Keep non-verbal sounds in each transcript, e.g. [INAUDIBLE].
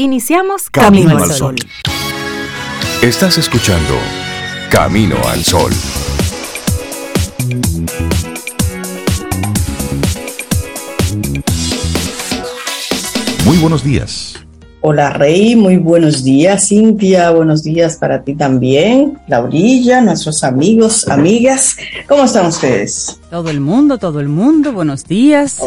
Iniciamos Camino, al Sol. Estás escuchando Camino al Sol. Muy buenos días. Hola Rey, muy buenos días. Cintia, buenos días para ti también. Laurilla, nuestros amigos, amigas. ¿Cómo están ustedes? Todo el mundo, todo el mundo, buenos días.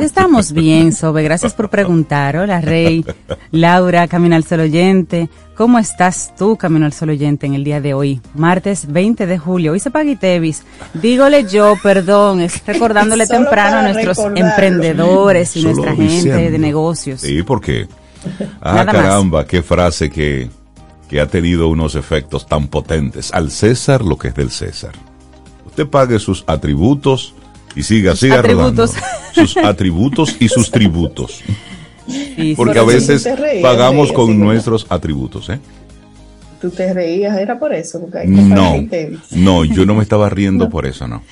Estamos bien, Sobe. Gracias por preguntar. Hola Rey, Laura, Camino al Sol Oyente. ¿Cómo estás tú, Camino al Sol Oyente, en el día de hoy? Martes 20 de julio. Hoy se Tevis. Dígole yo, perdón, es [LAUGHS] recordándole temprano a nuestros emprendedores y nuestra gente de negocios. Sí, ¿por qué? Ah, caramba, qué frase que, que ha tenido unos efectos tan potentes. Al César lo que es del César. Usted pague sus atributos y siga, siga atributos. Sus atributos y sus tributos. [LAUGHS] Porque a veces pagamos con nuestros atributos, ¿eh? Tú te reías, era por eso. no, no, yo no me estaba riendo por eso, no.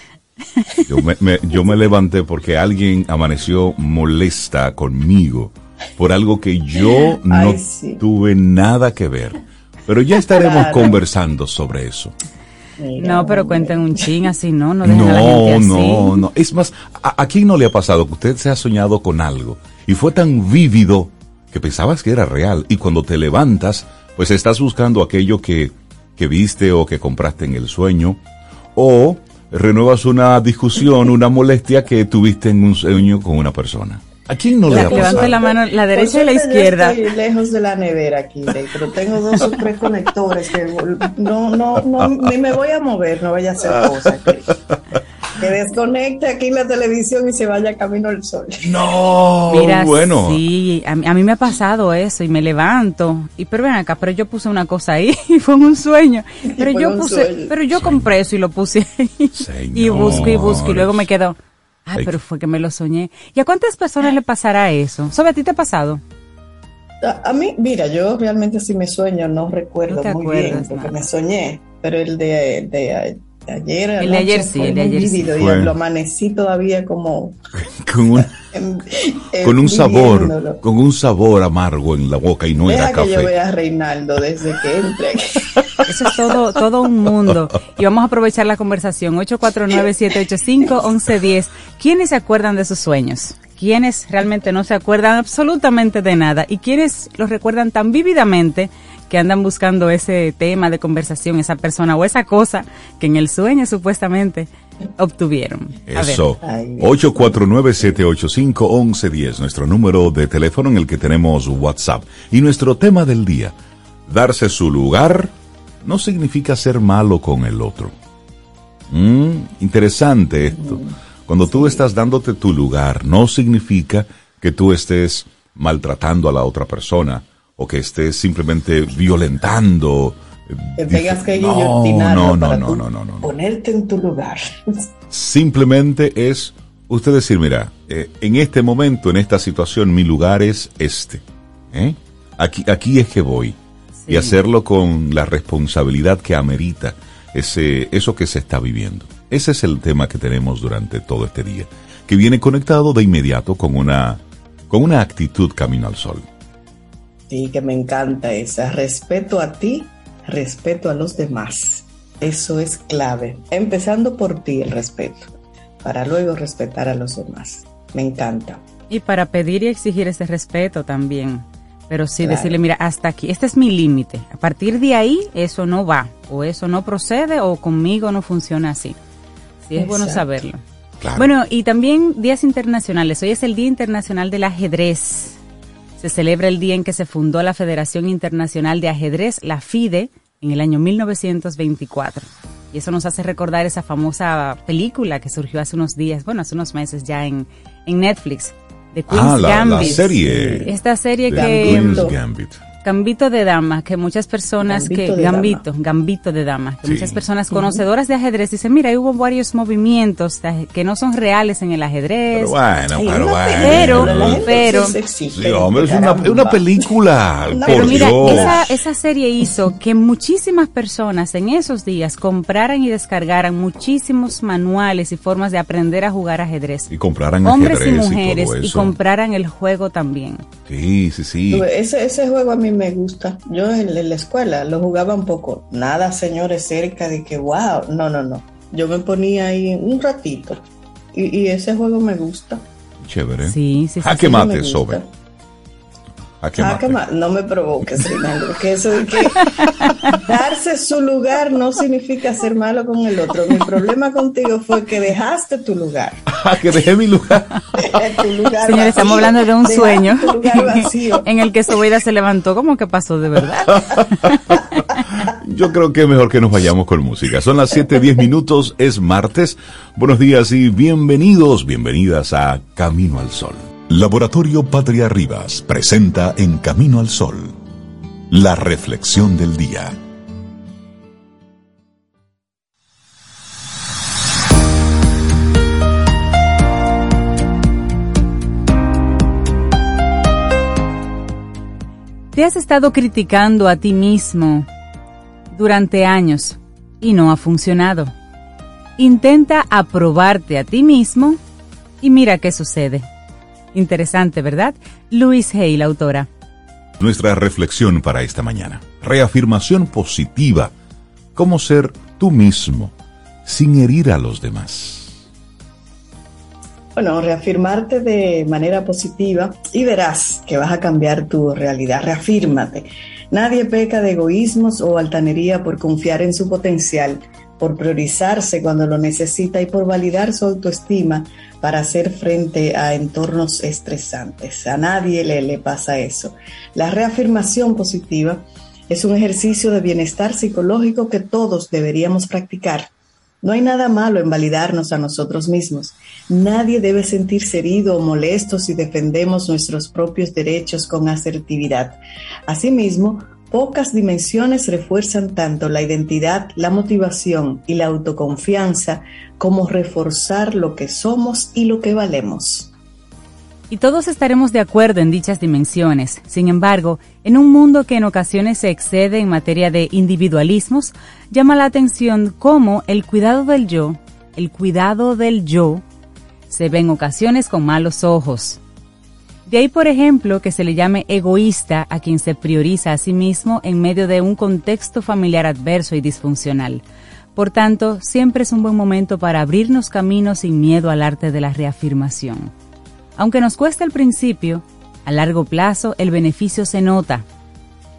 Yo me, yo me levanté porque alguien amaneció molesta conmigo por algo que yo no tuve nada que ver. Pero ya estaremos conversando sobre eso. no, pero cuenten un ching así, ¿no? No, no, no, no. Es más, ¿a, quién no le ha pasado que usted se ha soñado con algo y fue tan vívido que pensabas que era real y cuando te levantas, pues estás buscando aquello que, que viste o que compraste en el sueño o renuevas una discusión, una molestia que tuviste en un sueño con una persona. ¿A quién no le ha Levante la mano, la derecha y la izquierda. Yo estoy lejos de la nevera aquí, pero tengo dos o tres conectores que no, no, no, ni me voy a mover, no vaya a hacer cosas. Que, que desconecte aquí la televisión y se vaya camino al sol. No, Mira, bueno. Sí, a, mí me ha pasado eso y me levanto. Y pero ven acá, pero yo puse una cosa ahí [LAUGHS] y fue un sueño. Pero yo puse, pero yo compré eso y lo puse ahí. Y busco y busco y luego me quedo Ay, pero fue que me lo soñé. ¿Y a cuántas personas le pasará eso? ¿Sobre a ti te ha pasado? A, mí, mira, yo realmente si me sueño no recuerdo muy bien porque me soñé, pero el de, de, ayer. El de ayer sí, el de ayer sí. Y lo amanecí todavía como. [LAUGHS] con un, con un sabor, con un sabor amargo en la boca y no era café. que yo vea a Reinaldo desde que entre. [LAUGHS] Eso es todo, todo un mundo. Y vamos a aprovechar la conversación. 849-785-1110. ¿Quiénes se acuerdan de sus sueños? ¿Quiénes realmente no se acuerdan absolutamente de nada? ¿Y quiénes los recuerdan tan vívidamente que andan buscando ese tema de conversación, esa persona o esa cosa que en el sueño supuestamente obtuvieron. Eso. 849-785-1110, nuestro número de teléfono en el que tenemos WhatsApp. Y nuestro tema del día, darse su lugar no significa ser malo con el otro. Mm, interesante esto. Cuando tú estás dándote tu lugar, no significa que tú estés maltratando a la otra persona o que estés simplemente violentando. Que tengas que no, no, no, no, no, no, ponerte en tu lugar. [LAUGHS] Simplemente es usted decir, mira, eh, en este momento, en esta situación, mi lugar es este. ¿eh? Aquí, aquí es que voy. Y hacerlo con la responsabilidad que amerita ese, eso que se está viviendo. Ese es el tema que tenemos durante todo este día, que viene conectado de inmediato con una, con una actitud camino al sol. Sí, que me encanta esa. Respeto a ti, respeto a los demás. Eso es clave. Empezando por ti el respeto, para luego respetar a los demás. Me encanta. Y para pedir y exigir ese respeto también. Pero sí decirle, mira, hasta aquí, este es mi límite. A partir de ahí, eso no va, o eso no procede, o conmigo no funciona así. Sí, es bueno saberlo. Bueno, y también días internacionales. Hoy es el Día Internacional del Ajedrez. Se celebra el día en que se fundó la Federación Internacional de Ajedrez, la FIDE, en el año 1924. Y eso nos hace recordar esa famosa película que surgió hace unos días, bueno, hace unos meses ya en, en Netflix, de Queen's ah, la, serie. Esta serie que... Queen's Gambit. Gambito de dama, que muchas personas que gambito, gambito de dama, que muchas personas conocedoras de ajedrez dicen, mira, hubo varios movimientos que no son reales en el ajedrez. Pero bueno, pero bueno. Pero, hombre, es una, una película. pero mira, esa, esa serie hizo que muchísimas personas en esos días compraran y descargaran muchísimos manuales y formas de aprender a jugar ajedrez. Y compraran Hombres y mujeres y, compraran el juego también. Sí, sí, sí. Ese, ese juego a mí me gusta. Yo en, la escuela lo jugaba un poco. Nada, señores, cerca de que, wow, no, no, no. Yo me ponía ahí un ratito. Y, ese juego me gusta. Chévere. Sí, sí, sí. ¿A qué mate, sobre? no me provoques, Rinaldo, que eso de que [LAUGHS] darse su lugar no significa ser malo con el otro. Mi problema contigo fue que dejaste tu lugar. [LAUGHS] Ah, que dejé mi lugar. Señores, estamos hablando de un sueño [LAUGHS] en el que su vida se levantó como que pasó de verdad. Yo creo que es mejor que nos vayamos con música. Son las 7:10 minutos, es martes. Buenos días y bienvenidos, bienvenidas a Camino al Sol. Laboratorio Patria Rivas presenta En Camino al Sol, la reflexión del día. Te has estado criticando a ti mismo durante años y no ha funcionado. Intenta aprobarte a ti mismo y mira qué sucede. Interesante, ¿verdad? Louise Hay, la autora. Nuestra reflexión para esta mañana. Reafirmación positiva. Cómo ser tú mismo sin herir a los demás. Bueno, reafirmarte de manera positiva y verás que vas a cambiar tu realidad. Reafírmate. Nadie peca de egoísmos o altanería por confiar en su potencial, por priorizarse cuando lo necesita y por validar su autoestima para hacer frente a entornos estresantes. A nadie le, le pasa eso. La reafirmación positiva es un ejercicio de bienestar psicológico que todos deberíamos practicar. No hay nada malo en validarnos a nosotros mismos. Nadie debe sentirse herido o molesto si defendemos nuestros propios derechos con asertividad. Asimismo, Pocas dimensiones refuerzan tanto la identidad, la motivación y la autoconfianza como reforzar lo que somos y lo que valemos. Y todos estaremos de acuerdo en dichas dimensiones. Sin embargo, en un mundo que en ocasiones se excede en materia de individualismos, llama la atención cómo el cuidado del yo, el cuidado del yo, se ve en ocasiones con malos ojos. De ahí, por ejemplo, que se le llame egoísta a quien se prioriza a sí mismo en medio de un contexto familiar adverso y disfuncional. Por tanto, siempre es un buen momento para abrirnos caminos sin miedo al arte de la reafirmación. Aunque nos cueste al principio, a largo plazo el beneficio se nota.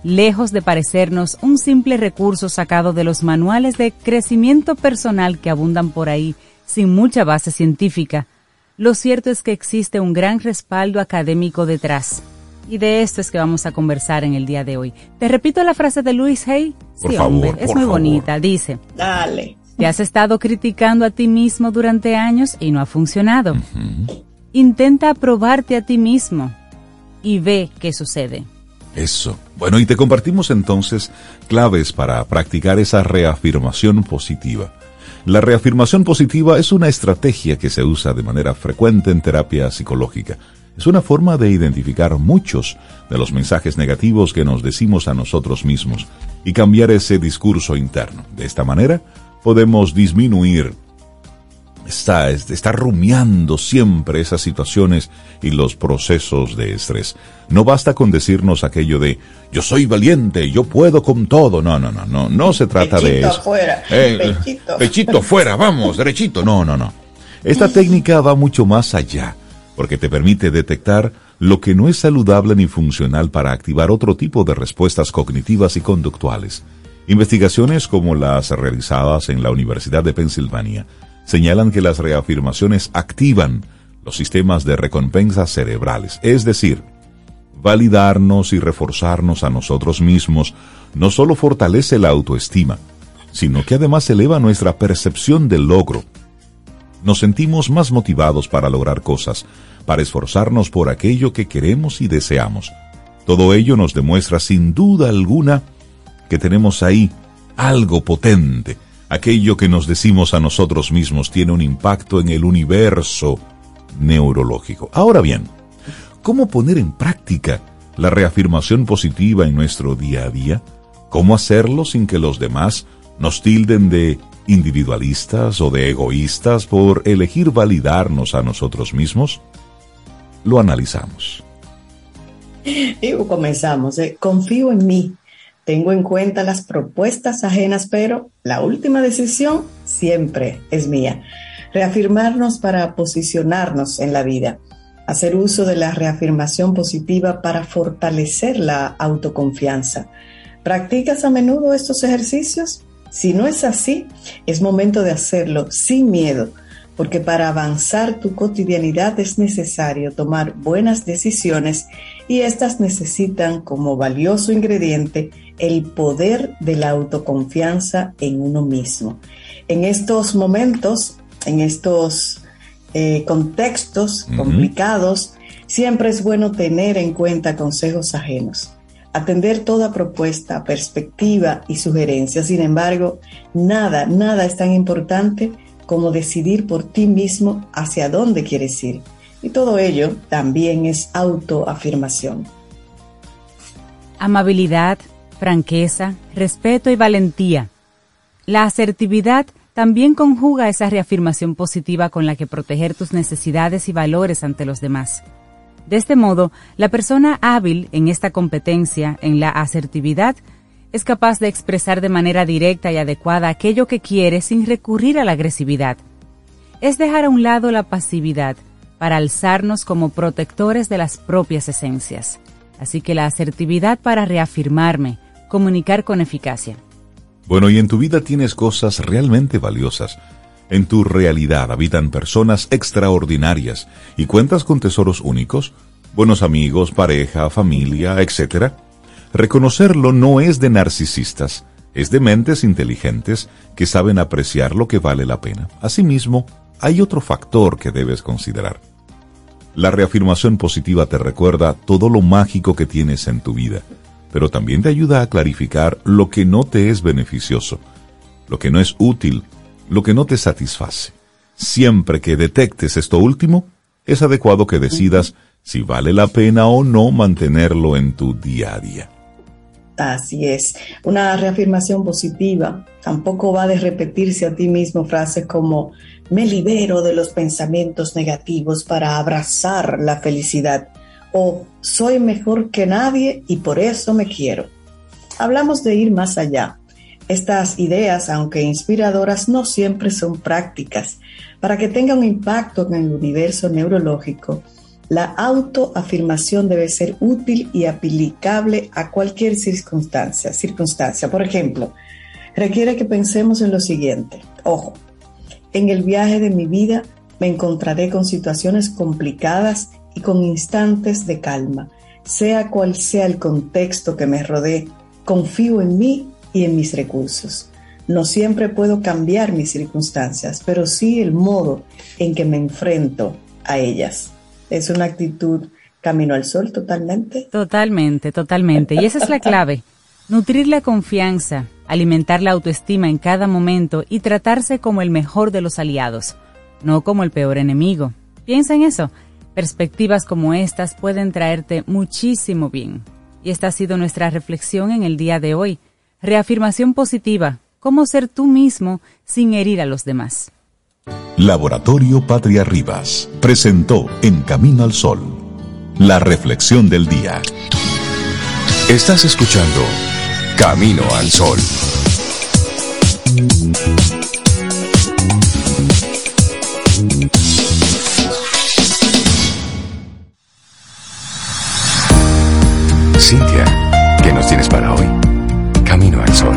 Lejos de parecernos un simple recurso sacado de los manuales de crecimiento personal que abundan por ahí sin mucha base científica, lo cierto es que existe un gran respaldo académico detrás. Y de esto es que vamos a conversar en el día de hoy. Te repito la frase de Luis Hay. Sí, hombre, es muy bonita. Dice, dale. Te has estado criticando a ti mismo durante años y no ha funcionado. Intenta aprobarte a ti mismo y ve qué sucede. Eso. Bueno, y te compartimos entonces claves para practicar esa reafirmación positiva. La reafirmación positiva es una estrategia que se usa de manera frecuente en terapia psicológica. Es una forma de identificar muchos de los mensajes negativos que nos decimos a nosotros mismos y cambiar ese discurso interno. De esta manera podemos disminuir está, está rumiando siempre esas situaciones y los procesos de estrés. No basta con decirnos aquello de yo soy valiente, yo puedo con todo. No, no, no, no, no se trata de eso. Fuera, eh, pechito. pechito fuera, vamos, derechito. No, no, no. Esta técnica va mucho más allá, porque te permite detectar lo que no es saludable ni funcional para activar otro tipo de respuestas cognitivas y conductuales. Investigaciones como las realizadas en la Universidad de Pensilvania señalan que las reafirmaciones activan los sistemas de recompensa cerebrales, es decir, validarnos y reforzarnos a nosotros mismos no solo fortalece la autoestima, sino que además eleva nuestra percepción del logro. Nos sentimos más motivados para lograr cosas, para esforzarnos por aquello que queremos y deseamos. Todo ello nos demuestra sin duda alguna que tenemos ahí algo potente. Aquello que nos decimos a nosotros mismos tiene un impacto en el universo neurológico. Ahora bien, ¿cómo poner en práctica la reafirmación positiva en nuestro día a día? ¿Cómo hacerlo sin que los demás nos tilden de individualistas o de egoístas por elegir validarnos a nosotros mismos? Lo analizamos. [LAUGHS] Y comenzamos. Eh. Confío en mí. Tengo en cuenta las propuestas ajenas, pero la última decisión siempre es mía. Reafirmarnos para posicionarnos en la vida. Hacer uso de la reafirmación positiva para fortalecer la autoconfianza. ¿Practicas a menudo estos ejercicios? Si no es así, es momento de hacerlo sin miedo, porque para avanzar tu cotidianidad es necesario tomar buenas decisiones y estas necesitan como valioso ingrediente el poder de la autoconfianza en uno mismo. En estos momentos, en estos eh, contextos complicados, siempre es bueno tener en cuenta consejos ajenos atender toda propuesta, perspectiva y sugerencia. Sin embargo, nada, nada es tan importante como decidir por ti mismo hacia dónde quieres ir. Y todo ello también es autoafirmación. Amabilidad, franqueza, respeto y valentía. La asertividad también conjuga esa reafirmación positiva con la que proteger tus necesidades y valores ante los demás. De este modo, la persona hábil en esta competencia, en la asertividad, es capaz de expresar de manera directa y adecuada aquello que quiere sin recurrir a la agresividad. Es dejar a un lado la pasividad para alzarnos como protectores de las propias esencias. Así que la asertividad para reafirmarme, comunicar con eficacia. Bueno, y en tu vida tienes cosas realmente valiosas. En tu realidad habitan personas extraordinarias y cuentas con tesoros únicos, buenos amigos, pareja, familia, etc. Reconocerlo no es de narcisistas, es de mentes inteligentes que saben apreciar lo que vale la pena. Asimismo, hay otro factor que debes considerar. La reafirmación positiva te recuerda todo lo mágico que tienes en tu vida, pero también te ayuda a clarificar lo que no te es beneficioso, lo que no es útil lo que no te satisface. Siempre que detectes esto último, es adecuado que decidas si vale la pena o no mantenerlo en tu día a día. Así es. Una reafirmación positiva tampoco va de repetirse a ti mismo frases como me libero de los pensamientos negativos para abrazar la felicidad o soy mejor que nadie y por eso me quiero. Hablamos de ir más allá, estas ideas, aunque inspiradoras, no siempre son prácticas. Para que tenga un impacto en el universo neurológico, la autoafirmación debe ser útil y aplicable a cualquier circunstancia. circunstancia. Por ejemplo, requiere que pensemos en lo siguiente. Ojo, en el viaje de mi vida me encontraré con situaciones complicadas y con instantes de calma. Sea cual sea el contexto que me rodee, confío en mí y en mis recursos. No siempre puedo cambiar mis circunstancias, pero sí el modo en que me enfrento a ellas. Es una actitud camino al sol totalmente. Totalmente, totalmente. Y esa es la clave. Nutrir la confianza, alimentar la autoestima en cada momento y tratarse como el mejor de los aliados, no como el peor enemigo. Piensa en eso. Perspectivas como estas pueden traerte muchísimo bien. Y esta ha sido nuestra reflexión en el día de hoy. Reafirmación positiva. Cómo ser tú mismo sin herir a los demás. Laboratorio Patria Rivas presentó En Camino al Sol la reflexión del día. Estás escuchando Camino al Sol. Cintia, ¿qué nos tienes para hoy? Camino al Sol.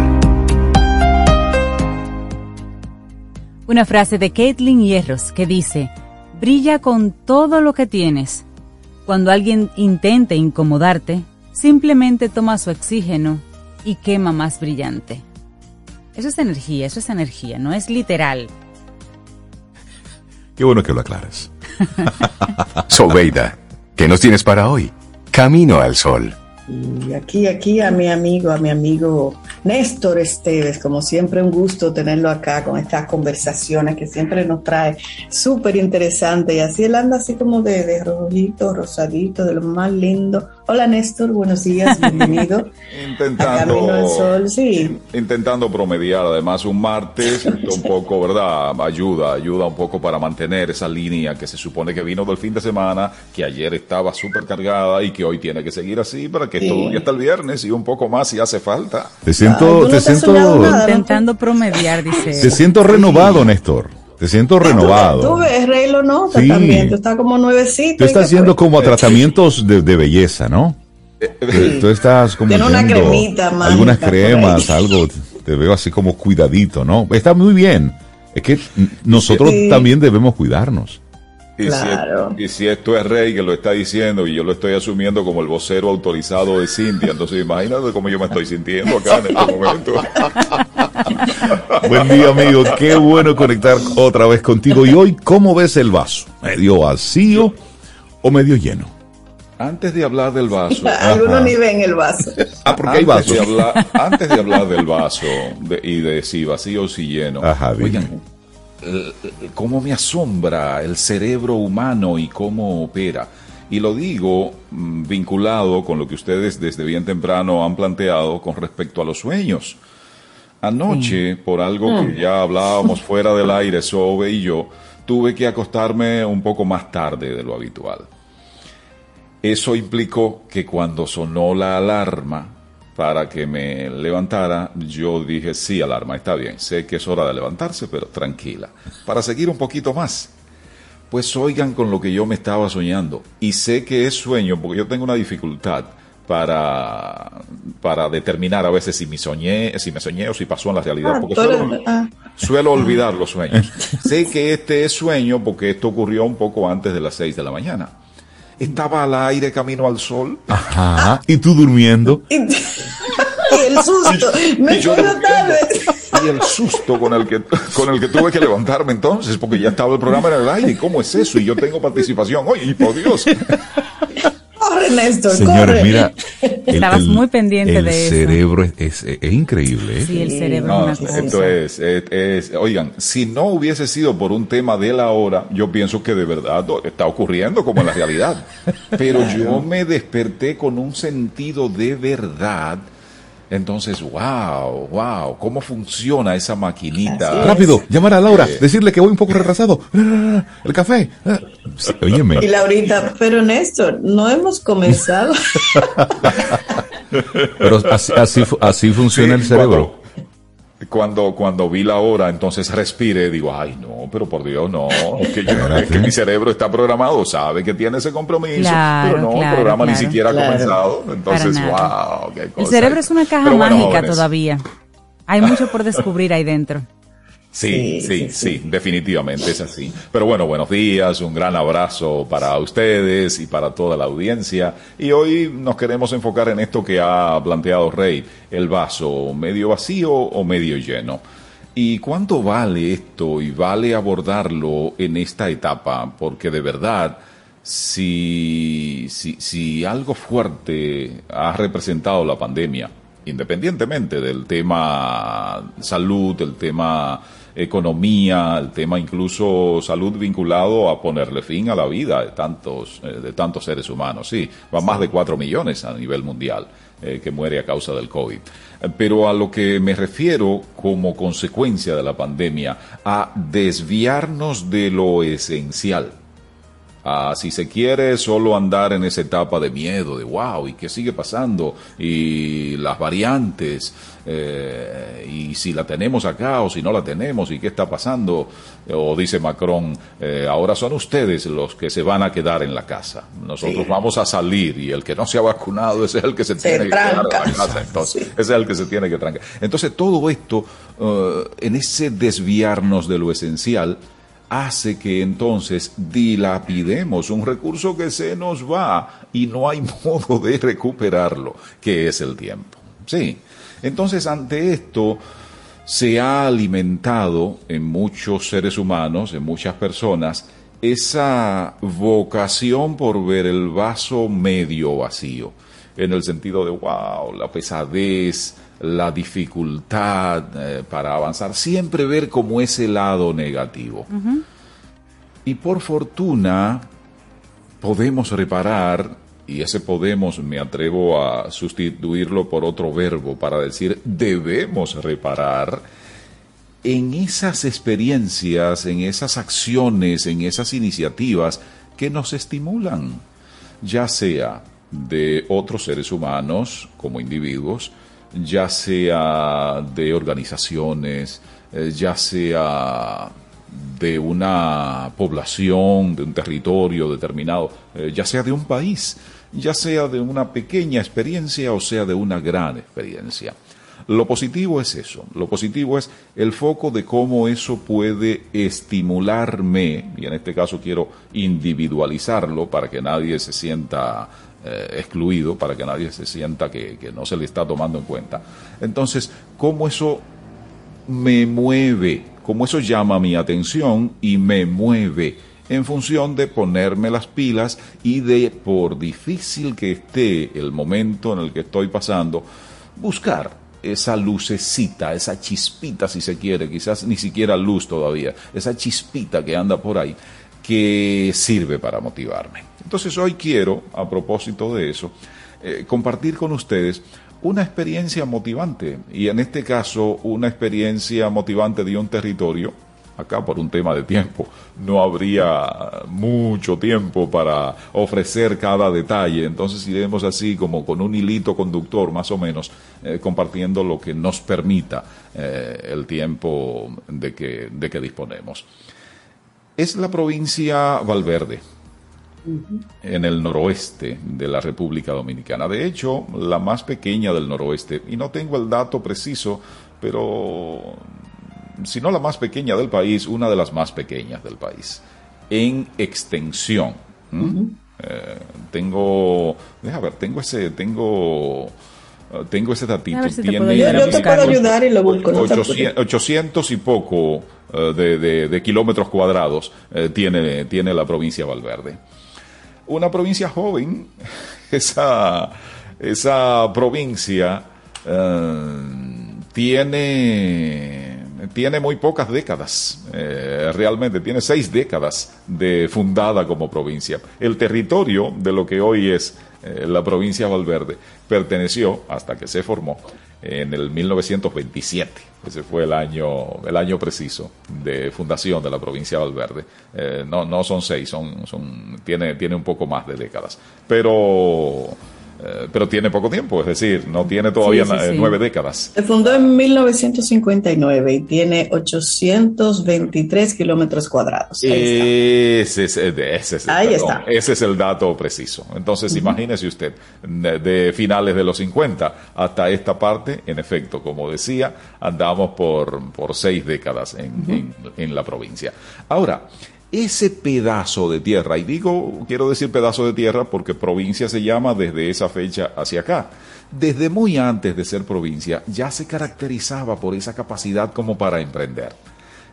Una frase de Caitlin Hierros que dice, brilla con todo lo que tienes. Cuando alguien intente incomodarte, simplemente toma su oxígeno y quema más brillante. Eso es energía, eso es energía, no es literal. Qué bueno que lo aclares. [LAUGHS] Sobeida, ¿qué nos tienes para hoy? Camino al sol. Y aquí, aquí a mi amigo, a mi amigo Néstor Esteves, como siempre un gusto tenerlo acá con estas conversaciones que siempre nos trae súper interesante y así él anda así como de, de rojito, rosadito, de lo más lindo. Hola Néstor, buenos días, [LAUGHS] bienvenido. intentando, Sol, sí. intentando promediar además un martes, [LAUGHS] un poco, ¿verdad? Ayuda, ayuda un poco para mantener esa línea que se supone que vino del fin de semana, que ayer estaba súper cargada y que hoy tiene que seguir así para que todo día hasta el viernes y un poco más si hace falta. Te siento, te siento intentando promediar, dice. Te siento renovado, Néstor. Te siento renovado. Tú ves, Rey lo nota también. Tú estás como nuevecito. Tú estás haciendo como a tratamientos de, belleza, ¿no? Tú estás como Tiene una cremita algunas cremas, algo. Te veo así como cuidadito, ¿no? Está muy bien. Es que nosotros también debemos cuidarnos. Y, si, esto es Rey que lo está diciendo y yo lo estoy asumiendo como el vocero autorizado de Cintia, entonces imagínate cómo yo me estoy sintiendo acá en este momento. [LAUGHS] [LAUGHS] Buen día, amigo. Qué bueno conectar otra vez contigo. Y hoy, ¿cómo ves el vaso? ¿Medio vacío o medio lleno? Antes de hablar del vaso. [LAUGHS] Algunos ni ven el vaso. [LAUGHS] Ah, porque hay vaso. antes de hablar del vaso y de si vacío o si lleno. Ajá, oigan, cómo me asombra el cerebro humano y cómo opera. Y lo digo mm, vinculado con lo que ustedes desde bien temprano han planteado con respecto a los sueños. Anoche, mm. por algo que mm. ya hablábamos [LAUGHS] fuera del aire, Sobe y yo, tuve que acostarme un poco más tarde de lo habitual. Eso implicó que cuando sonó la alarma, para que me levantara, yo dije, sí, alarma, está bien, sé que es hora de levantarse, pero tranquila. Para seguir un poquito más, pues oigan con lo que yo me estaba soñando. Y sé que es sueño, porque yo tengo una dificultad para, para determinar a veces si me soñé, si me soñé o si pasó en la realidad, ah, porque suelo, ah. suelo, olvidar los [LAUGHS] sueños. sé que este es sueño porque esto ocurrió un poco antes de las 6 de la mañana estaba al aire camino al sol. Ajá. ¿Y tú durmiendo? [LAUGHS] y el susto. me y tarde. Y el susto con el que con el que tuve que levantarme entonces, porque ya estaba el programa en el aire. ¿Cómo es eso? Y yo tengo participación. Oye, por Dios. Corre, Néstor, Señores, mira. [LAUGHS] Estabas muy pendiente de eso. El cerebro es, es, increíble. ¿eh? Sí, el cerebro es una Esto es, es, oigan, si no hubiese sido por un tema de la hora, yo pienso que de verdad está ocurriendo como en la realidad. [LAUGHS] Pero yo me desperté con un sentido de verdad entonces, wow, wow, ¿cómo funciona esa maquinita? Rápido, llamar a Laura, decirle que voy un poco retrasado. [LAUGHS] El café. [LAUGHS] óyeme. Y Laurita, pero Néstor, no hemos comenzado. [LAUGHS] pero así, así, así funciona el cerebro cuando, cuando vi la hora, entonces respire, digo, ay, no, pero por Dios, no, que, que mi cerebro está programado, sabe que tiene ese compromiso, pero no, el programa ni siquiera ha comenzado. Entonces, wow, qué cosa. El cerebro es una caja mágica todavía. Hay mucho por descubrir ahí dentro. Sí, sí, sí, definitivamente es así. Pero bueno, buenos días, un gran abrazo para ustedes y para toda la audiencia. Y hoy nos queremos enfocar en esto que ha planteado Rey, el vaso medio vacío o medio lleno. ¿Y cuánto vale esto y vale abordarlo en esta etapa? Porque de verdad, si, si, si algo fuerte ha representado la pandemia, independientemente del tema salud, del tema economía, el tema incluso salud vinculado a ponerle fin a la vida de tantos, eh, de tantos seres humanos. Sí, van más de cuatro millones a nivel mundial eh, que muere a causa del COVID. Pero a lo que me refiero como consecuencia de la pandemia, a desviarnos de lo esencial a, si se quiere, solo andar en esa etapa de miedo, de wow, ¿y qué sigue pasando? Y las variantes, eh, y si la tenemos acá o si no la tenemos, y qué está pasando. O dice Macron, eh, ahora son ustedes los que se van a quedar en la casa. Nosotros vamos a salir y el que no se ha vacunado ese es el que se, tiene que quedar en la casa. Entonces, ese es el que se tiene que trancar. Entonces, todo esto, uh, en ese desviarnos de lo esencial, hace que entonces dilapidemos un recurso que se nos va y no hay [LAUGHS] modo de recuperarlo, que es el tiempo. Sí. Entonces, ante esto, se ha alimentado en muchos seres humanos, en muchas personas, esa vocación por ver el vaso medio vacío en el sentido de, wow, la pesadez, la dificultad eh, para avanzar, siempre ver como ese lado negativo. Y por fortuna podemos reparar, y ese podemos me atrevo a sustituirlo por otro verbo para decir debemos reparar, en esas experiencias, en esas acciones, en esas iniciativas que nos estimulan, ya sea de otros seres humanos como individuos, ya sea de organizaciones, eh, ya sea de una población, de un territorio determinado, eh, ya sea de un país, ya sea de una pequeña experiencia o sea de una gran experiencia. Lo positivo es eso, lo positivo es el foco de cómo eso puede estimularme, y en este caso quiero individualizarlo para que nadie se sienta eh, excluido, para que nadie se sienta que, que no se le está tomando en cuenta. Entonces, cómo eso me mueve, cómo eso llama mi atención y me mueve en función de ponerme las pilas y de, por difícil que esté el momento en el que estoy pasando, buscar esa lucecita, esa chispita si se quiere, quizás ni siquiera luz todavía, esa chispita que anda por ahí, que sirve para motivarme. Entonces hoy quiero, a propósito de eso, eh, compartir con ustedes una experiencia motivante, y en este caso una experiencia motivante de un territorio acá por un tema de tiempo. No habría mucho tiempo para ofrecer cada detalle, entonces iremos así como con un hilito conductor más o menos, eh, compartiendo lo que nos permita eh, el tiempo de que, de que disponemos. Es la provincia Valverde, en el noroeste de la República Dominicana. De hecho, la más pequeña del noroeste, y no tengo el dato preciso, pero si no la más pequeña del país, una de las más pequeñas del país, en extensión. Eh, tengo, déjame ver, tengo ese, tengo, eh, tengo ese datito. Tiene, yo, te puedo ayudar y lo busco. 800, y poco eh, de, kilómetros cuadrados tiene, tiene la provincia de Valverde. Una provincia joven, [LAUGHS] esa, esa provincia tiene tiene muy pocas décadas, eh, realmente tiene seis décadas de fundada como provincia. El territorio de lo que hoy es eh, la provincia de Valverde perteneció, hasta que se formó, en el 1927. Ese fue el año, el año preciso de fundación de la provincia de Valverde. Eh, no, no son seis, son, son, tiene, tiene un poco más de décadas. Pero pero tiene poco tiempo, es decir, no tiene todavía nueve décadas. Se fundó en 1959 y tiene 823 kilómetros cuadrados. Ese, es, ese es el dato preciso. Entonces, imagínese usted, de, finales de los 50 hasta esta parte, en efecto, como decía, andamos por, por seis décadas en, en la provincia. Ahora, ese pedazo de tierra, y digo, quiero decir pedazo de tierra porque provincia se llama desde esa fecha hacia acá. Desde muy antes de ser provincia ya se caracterizaba por esa capacidad como para emprender.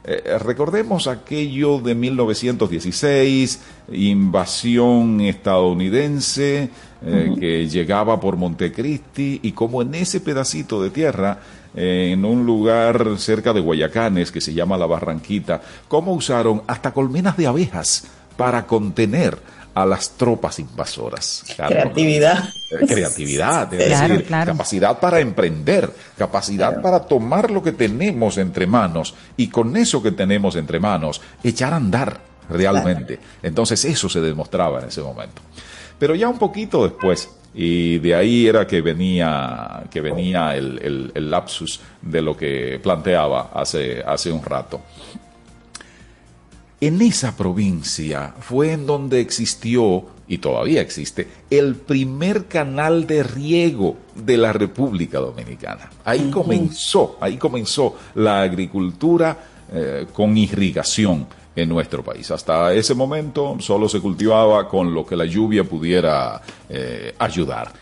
Eh, recordemos aquello de 1916, invasión estadounidense eh, que llegaba por Montecristi y como en ese pedacito de tierra en un lugar cerca de Guayacanes que se llama La Barranquita, cómo usaron hasta colmenas de abejas para contener a las tropas invasoras. creatividad. Eh, creatividad, es decir, capacidad para emprender, capacidad para tomar lo que tenemos entre manos y con eso que tenemos entre manos echar a andar realmente. Entonces eso se demostraba en ese momento. Pero ya un poquito después, y de ahí era que venía, que venía el, lapsus de lo que planteaba hace, hace un rato. En esa provincia fue en donde existió, y todavía existe, el primer canal de riego de la República Dominicana. Ahí comenzó, ahí comenzó la agricultura eh, con irrigación en nuestro país. Hasta ese momento solo se cultivaba con lo que la lluvia pudiera eh, ayudar.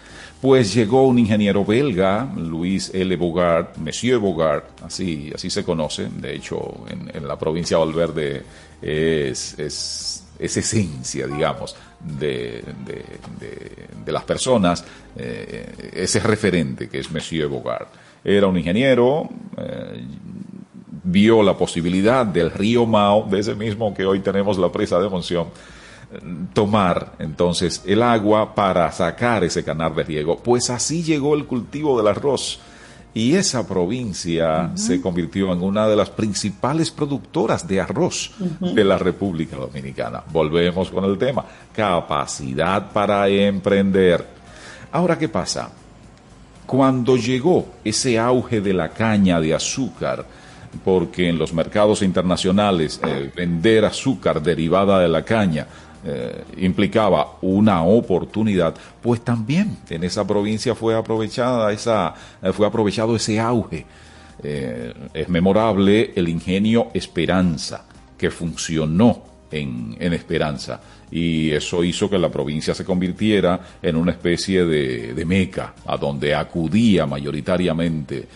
Pues llegó un ingeniero belga, Luis L. Bogart, Monsieur Bogart, así, así se conoce, de hecho en, la provincia de Valverde es, esa esencia, digamos, de, de, las personas, eh, ese referente que es Monsieur Bogart. Era un ingeniero, eh, vio la posibilidad del río Mao, de ese mismo que hoy tenemos la presa de Monción, tomar entonces el agua para sacar ese canal de riego. Pues así llegó el cultivo del arroz. Y esa provincia se convirtió en una de las principales productoras de arroz de la República Dominicana. Volvemos con el tema, capacidad para emprender. Ahora, ¿qué pasa? Cuando llegó ese auge de la caña de azúcar, porque en los mercados internacionales eh, vender azúcar derivada de la caña eh, implicaba una oportunidad, pues también en esa provincia fue aprovechada esa, eh, fue aprovechado ese auge. Es memorable el ingenio Esperanza, que funcionó en, Esperanza, y eso hizo que la provincia se convirtiera en una especie de, meca, a donde acudía mayoritariamente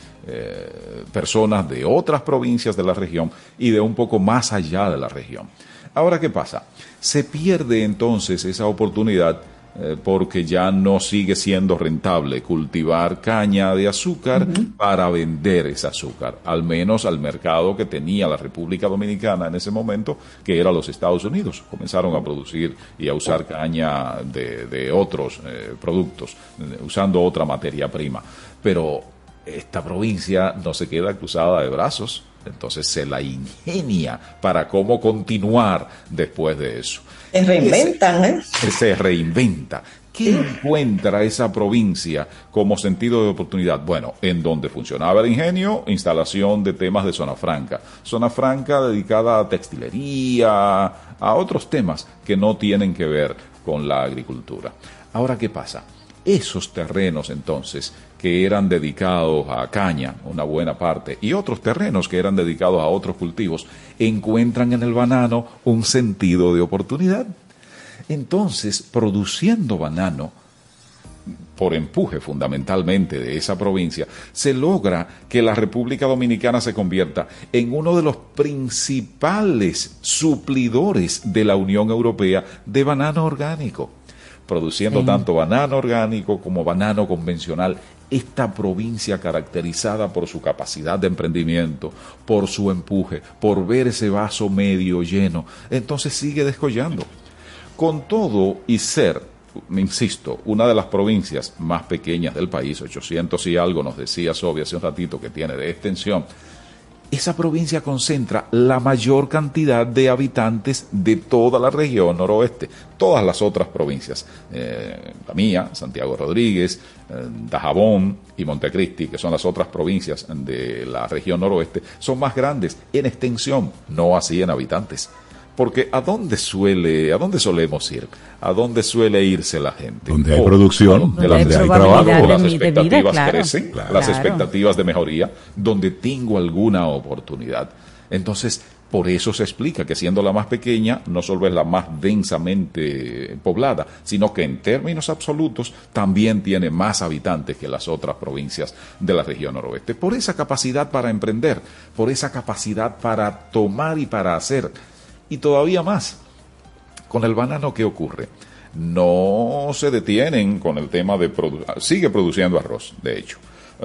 personas de otras provincias de la región y de un poco más allá de la región. Ahora, ¿qué pasa? Se pierde entonces esa oportunidad eh, porque ya no sigue siendo rentable cultivar caña de azúcar para vender ese azúcar, al menos al mercado que tenía la República Dominicana en ese momento, que era los Estados Unidos. Comenzaron a producir y a usar caña de, otros eh, productos, eh, usando otra materia prima. Pero esta provincia no se queda cruzada de brazos entonces se la ingenia para cómo continuar después de eso. Se reinventan, ¿eh? Se reinventa. ¿Qué encuentra esa provincia como sentido de oportunidad? Bueno, en donde funcionaba el ingenio, instalación de temas de zona franca. Zona franca dedicada a textilería, a otros temas que no tienen que ver con la agricultura. Ahora, ¿qué pasa? Esos terrenos entonces que eran dedicados a caña, una buena parte, y otros terrenos que eran dedicados a otros cultivos, encuentran en el banano un sentido de oportunidad. Entonces, produciendo banano, por empuje fundamentalmente de esa provincia, se logra que la República Dominicana se convierta en uno de los principales suplidores de la Unión Europea de banano orgánico produciendo tanto banano orgánico como banano convencional esta provincia caracterizada por su capacidad de emprendimiento, por su empuje, por ver ese vaso medio lleno, entonces sigue descollando. Con todo y ser, insisto, una de las provincias más pequeñas del país, 800 y algo, nos decía Sobi hace un ratito que tiene de extensión, esa provincia concentra la mayor cantidad de habitantes de toda la región noroeste. Todas las otras provincias, eh, la mía, Santiago Rodríguez, eh, Dajabón y Montecristi, que son las otras provincias de la región noroeste, son más grandes en extensión, no así en habitantes. Porque ¿a dónde suele, a dónde solemos ir? ¿A dónde suele irse la gente? Donde hay producción, donde hay trabajo, las expectativas crecen, las expectativas de mejoría, donde tengo alguna oportunidad. Entonces, por eso se explica que siendo la más pequeña, no solo es la más densamente poblada, sino que en términos absolutos también tiene más habitantes que las otras provincias de la región noroeste. Por esa capacidad para emprender, por esa capacidad para tomar y para hacer y todavía más. Con el banano, ¿qué ocurre? No se detienen con el tema de... sigue produciendo arroz, de hecho,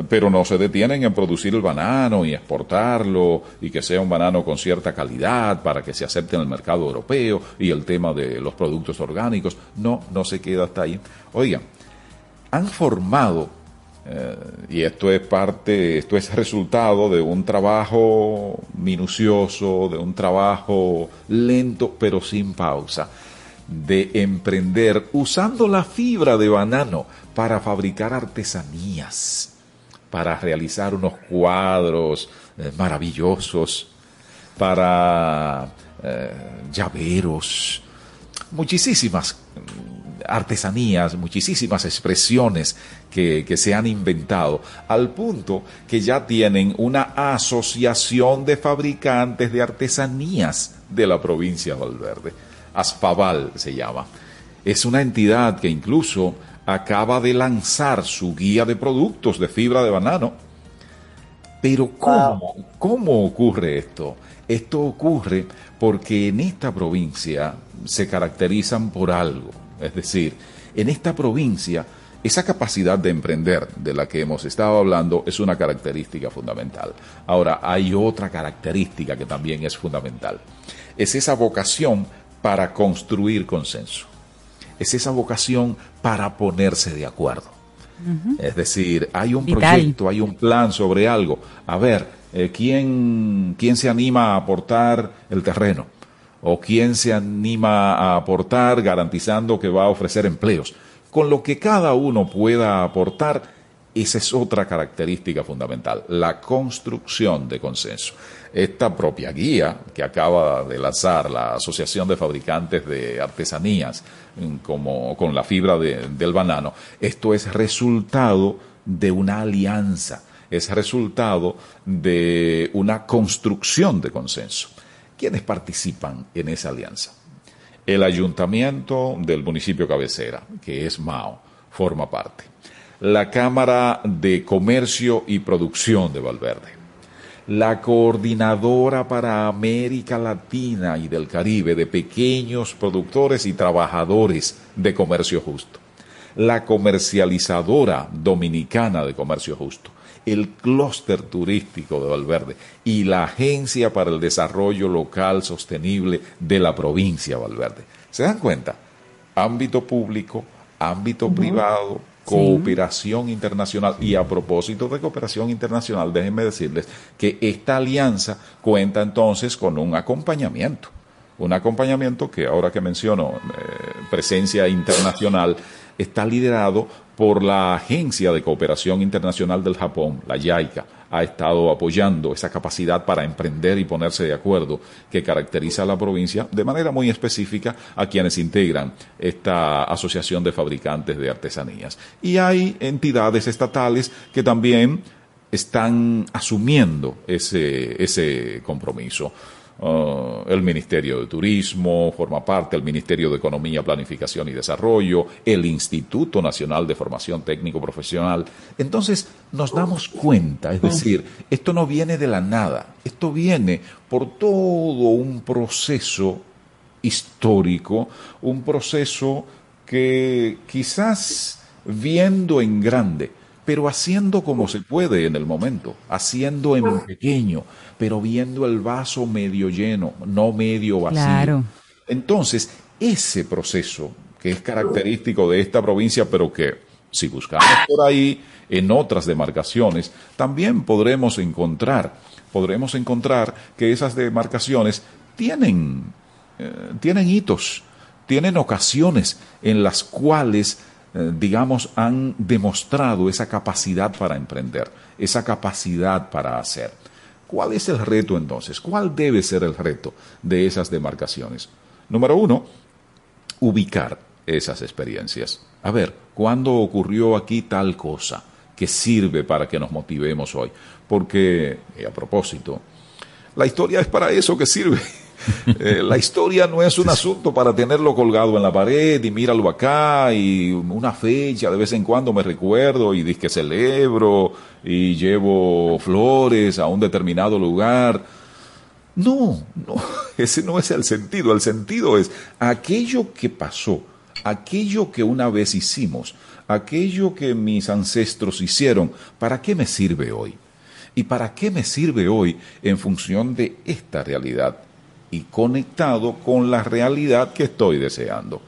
pero no se detienen en producir el banano y exportarlo y que sea un banano con cierta calidad para que se acepte en el mercado europeo y el tema de los productos orgánicos. No, no se queda hasta ahí. Oigan, han formado eh, y esto es parte, esto es resultado de un trabajo minucioso, de un trabajo lento pero sin pausa, de emprender usando la fibra de banano para fabricar artesanías, para realizar unos cuadros eh, maravillosos, para eh, llaveros, muchísimas artesanías, muchísimas expresiones que, se han inventado, al punto que ya tienen una asociación de fabricantes de artesanías de la provincia de Valverde. Aspaval se llama. Es una entidad que incluso acaba de lanzar su guía de productos de fibra de banano Pero ¿cómo, ¿cómo ocurre esto? Esto ocurre porque en esta provincia se caracterizan por algo. Es decir, en esta provincia esa capacidad de emprender de la que hemos estado hablando es una característica fundamental. Ahora, hay otra característica que también es fundamental. Es esa vocación para construir consenso. Es esa vocación para ponerse de acuerdo. Es decir, hay un proyecto, hay un plan sobre algo. A ver, eh, ¿quién, ¿quién se anima a aportar el terreno? ¿O quién se anima a aportar garantizando que va a ofrecer empleos? con lo que cada uno pueda aportar, esa es otra característica fundamental, la construcción de consenso. Esta propia guía que acaba de lanzar la Asociación de Fabricantes de Artesanías, mm, como con la fibra del banano, esto es resultado de una alianza, es resultado de una construcción de consenso. ¿Quiénes participan en esa alianza? El ayuntamiento del municipio cabecera, que es Mao, forma parte. La Cámara de Comercio y Producción de Valverde. La Coordinadora para América Latina y del Caribe de pequeños productores y trabajadores de comercio justo. La Comercializadora Dominicana de Comercio Justo el clúster turístico de Valverde y la Agencia para el Desarrollo Local Sostenible de la provincia de Valverde. ¿Se dan cuenta? Ámbito público, ámbito privado, cooperación internacional. Y a propósito de cooperación internacional, déjenme decirles que esta alianza cuenta entonces con un acompañamiento. Un acompañamiento que ahora que menciono eh, presencia internacional está liderado por la Agencia de Cooperación Internacional del Japón, la JICA, ha estado apoyando esa capacidad para emprender y ponerse de acuerdo que caracteriza a la provincia de manera muy específica a quienes integran esta Asociación de Fabricantes de Artesanías. Y hay entidades estatales que también están asumiendo ese, ese compromiso. Uh, el Ministerio de Turismo, forma parte el Ministerio de Economía, Planificación y Desarrollo, el Instituto Nacional de Formación Técnico Profesional. Entonces nos damos cuenta, es decir, esto no viene de la nada, esto viene por todo un proceso histórico, un proceso que quizás viendo en grande, pero haciendo como se puede en el momento, haciendo en pequeño, pero viendo el vaso medio lleno, no medio vacío. Entonces, ese proceso que es característico de esta provincia, pero que si buscamos por ahí en otras demarcaciones, también podremos encontrar, podremos encontrar que esas demarcaciones tienen, eh, tienen hitos, tienen ocasiones en las cuales eh, digamos, han demostrado esa capacidad para emprender, esa capacidad para hacer. ¿Cuál es el reto entonces? ¿Cuál debe ser el reto de esas demarcaciones? Número uno, ubicar esas experiencias. A ver, ¿cuándo ocurrió aquí tal cosa que sirve para que nos motivemos hoy? Porque, a propósito, la historia es para eso que sirve. Eh, la historia no es un asunto para tenerlo colgado en la pared y míralo acá y una fecha, de vez en cuando me recuerdo y que celebro y llevo flores a un determinado lugar. No, no, [LAUGHS] ese no es el sentido. El sentido es aquello que pasó, aquello que una vez hicimos, aquello que mis ancestros hicieron, ¿para qué me sirve hoy? ¿Y para qué me sirve hoy en función de esta realidad? Y conectado con la realidad que estoy deseando.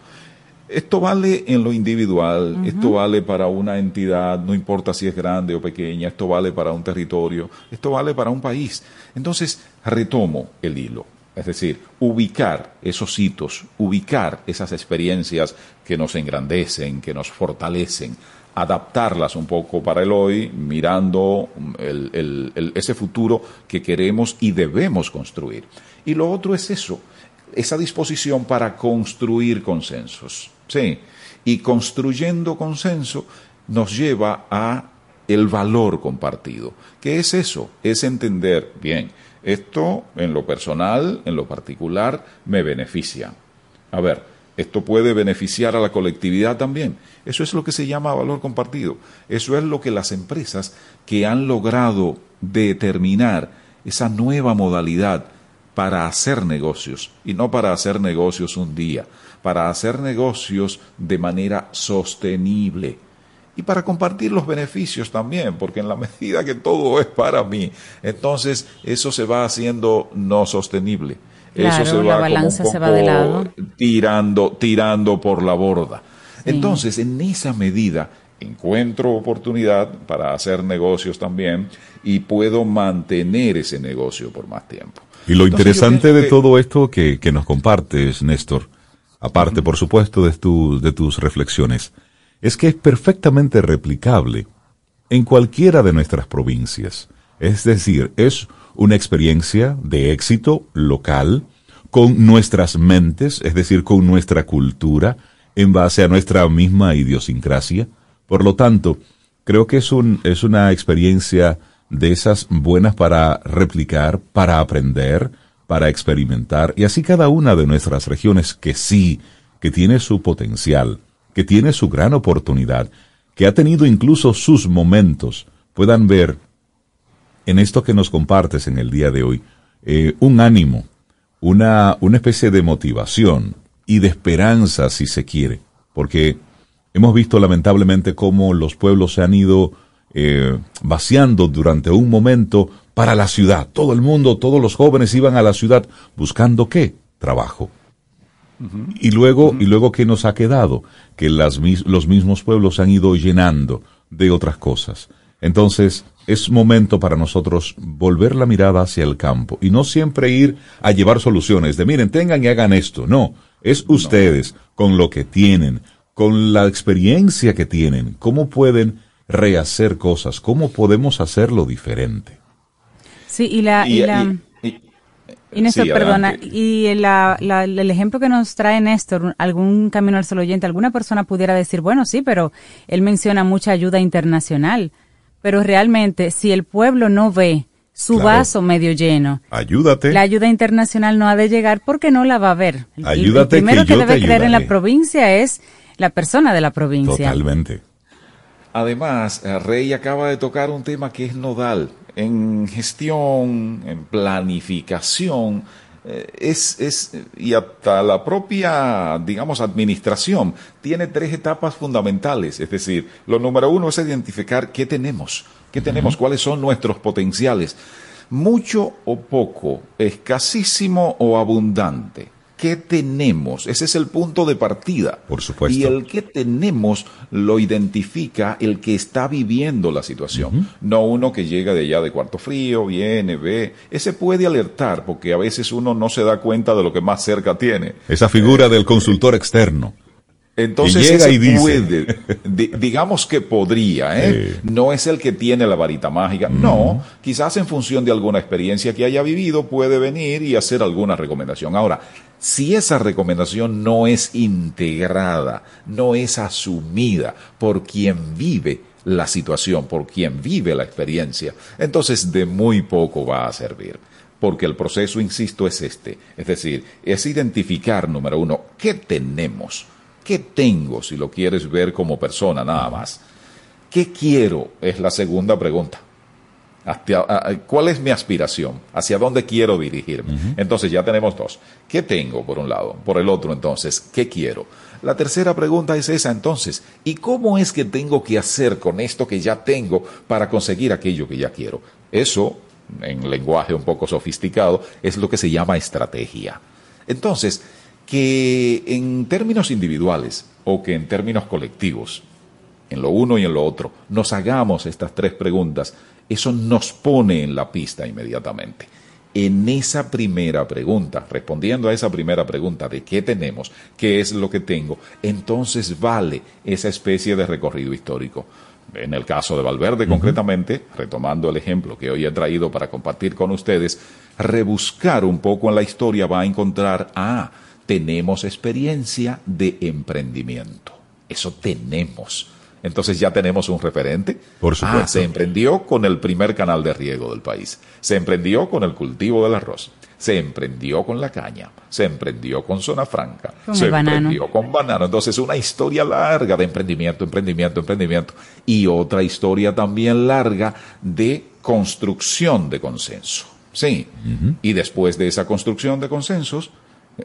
Esto vale en lo individual, esto vale para una entidad, no importa si es grande o pequeña, esto vale para un territorio, esto vale para un país. Entonces, retomo el hilo, es decir, ubicar esos hitos, ubicar esas experiencias que nos engrandecen, que nos fortalecen, adaptarlas un poco para el hoy, mirando ese futuro que queremos y debemos construir. Y lo otro es eso, esa disposición para construir consensos. Sí, y construyendo consenso nos lleva a el valor compartido. ¿Qué es eso? Es entender, bien, esto en lo personal, en lo particular, me beneficia. A ver, esto puede beneficiar a la colectividad también. Eso es lo que se llama valor compartido. Eso es lo que las empresas que han logrado determinar esa nueva modalidad para hacer negocios y no para hacer negocios un día, para hacer negocios de manera sostenible y para compartir los beneficios también, porque en la [LAUGHS] medida que todo es para mí, entonces eso se va haciendo no sostenible. eso se va balanza se va de lado. tirando, tirando por la borda. Entonces, en esa medida, encuentro oportunidad para hacer negocios también y puedo mantener ese negocio por más tiempo. Y lo interesante de todo esto que, que, nos compartes, Néstor, aparte, por supuesto, de, tu, de tus reflexiones, es que es perfectamente replicable en cualquiera de nuestras provincias. Es decir, es una experiencia de éxito local con nuestras mentes, es decir, con nuestra cultura, en base a nuestra misma idiosincrasia. Por lo tanto, creo que es, un, es una experiencia de esas buenas para replicar, para aprender, para experimentar, y así cada una de nuestras regiones que sí, que tiene su potencial, que tiene su gran oportunidad, que ha tenido incluso sus momentos, puedan ver en esto que nos compartes en el día de hoy, eh, un ánimo, una, una especie de motivación y de esperanza, si se quiere, porque hemos visto lamentablemente cómo los pueblos se han ido eh, vaciando durante un momento para la ciudad. Todo el mundo, todos los jóvenes iban a la ciudad buscando qué? Trabajo. Y luego, y luego ¿qué nos ha quedado? Que las, los mismos pueblos han ido llenando de otras cosas. Entonces, es momento para nosotros volver la mirada hacia el campo y no siempre ir a llevar soluciones de miren, tengan y hagan esto. No, es ustedes con lo que tienen, con la experiencia que tienen, cómo pueden rehacer cosas, cómo podemos hacerlo diferente. Sí, y la... Y, Néstor, perdona, y el ejemplo que nos trae Néstor, algún camino al solo oyente, alguna persona pudiera decir, bueno, sí, pero él menciona mucha ayuda internacional, pero realmente si el pueblo no ve su vaso medio lleno. Ayúdate. La ayuda internacional no ha de llegar porque no la va a ver. Ayúdate. El primero que, debe creer en la provincia es la persona de la provincia. Totalmente. Además, eh, Rey acaba de tocar un tema que es nodal en gestión, en planificación, eh, es, es, y hasta la propia, digamos, administración tiene tres etapas fundamentales. Es decir, lo número uno es identificar qué tenemos, qué tenemos, cuáles son nuestros potenciales. Mucho o poco, escasísimo o abundante qué tenemos. Ese es el punto de partida. Por supuesto. Y el que tenemos lo identifica el que está viviendo la situación, no uno que llega de allá de cuarto frío, viene, ve. Ese puede alertar porque a veces uno no se da cuenta de lo que más cerca tiene. Esa figura del consultor externo. Entonces llega y puede, digamos que podría, ¿eh? No es el que tiene la varita mágica, no, quizás en función de alguna experiencia que haya vivido puede venir y hacer alguna recomendación. Ahora, si esa recomendación no es integrada, no es asumida por quien vive la situación, por quien vive la experiencia, entonces de muy poco va a servir porque el proceso, insisto, es este. Es decir, es identificar, número uno, qué tenemos ¿Qué tengo si lo quieres ver como persona nada más? ¿Qué quiero? Es la segunda pregunta. ¿Cuál es mi aspiración? ¿Hacia dónde quiero dirigirme? Entonces ya tenemos dos. ¿Qué tengo por un lado? Por el otro entonces, ¿qué quiero? La tercera pregunta es esa entonces. ¿Y cómo es que tengo que hacer con esto que ya tengo para conseguir aquello que ya quiero? Eso, en lenguaje un poco sofisticado, es lo que se llama estrategia. Entonces, que en términos individuales o que en términos colectivos, en lo uno y en lo otro, nos hagamos estas tres preguntas, eso nos pone en la pista inmediatamente. En esa primera pregunta, respondiendo a esa primera pregunta de qué tenemos, qué es lo que tengo, entonces vale esa especie de recorrido histórico. En el caso de Valverde, concretamente, retomando el ejemplo que hoy he traído para compartir con ustedes, rebuscar un poco en la historia va a encontrar, ah, tenemos experiencia de emprendimiento. Eso tenemos. Entonces ya tenemos un referente. Por ah, supuesto. se emprendió con el primer canal de riego del país. Se emprendió con el cultivo del arroz. Se emprendió con la caña. Se emprendió con zona franca. se emprendió con banano. Entonces una historia larga de emprendimiento, emprendimiento, emprendimiento. Y otra historia también larga de construcción de consenso. Sí. Y después de esa construcción de consensos,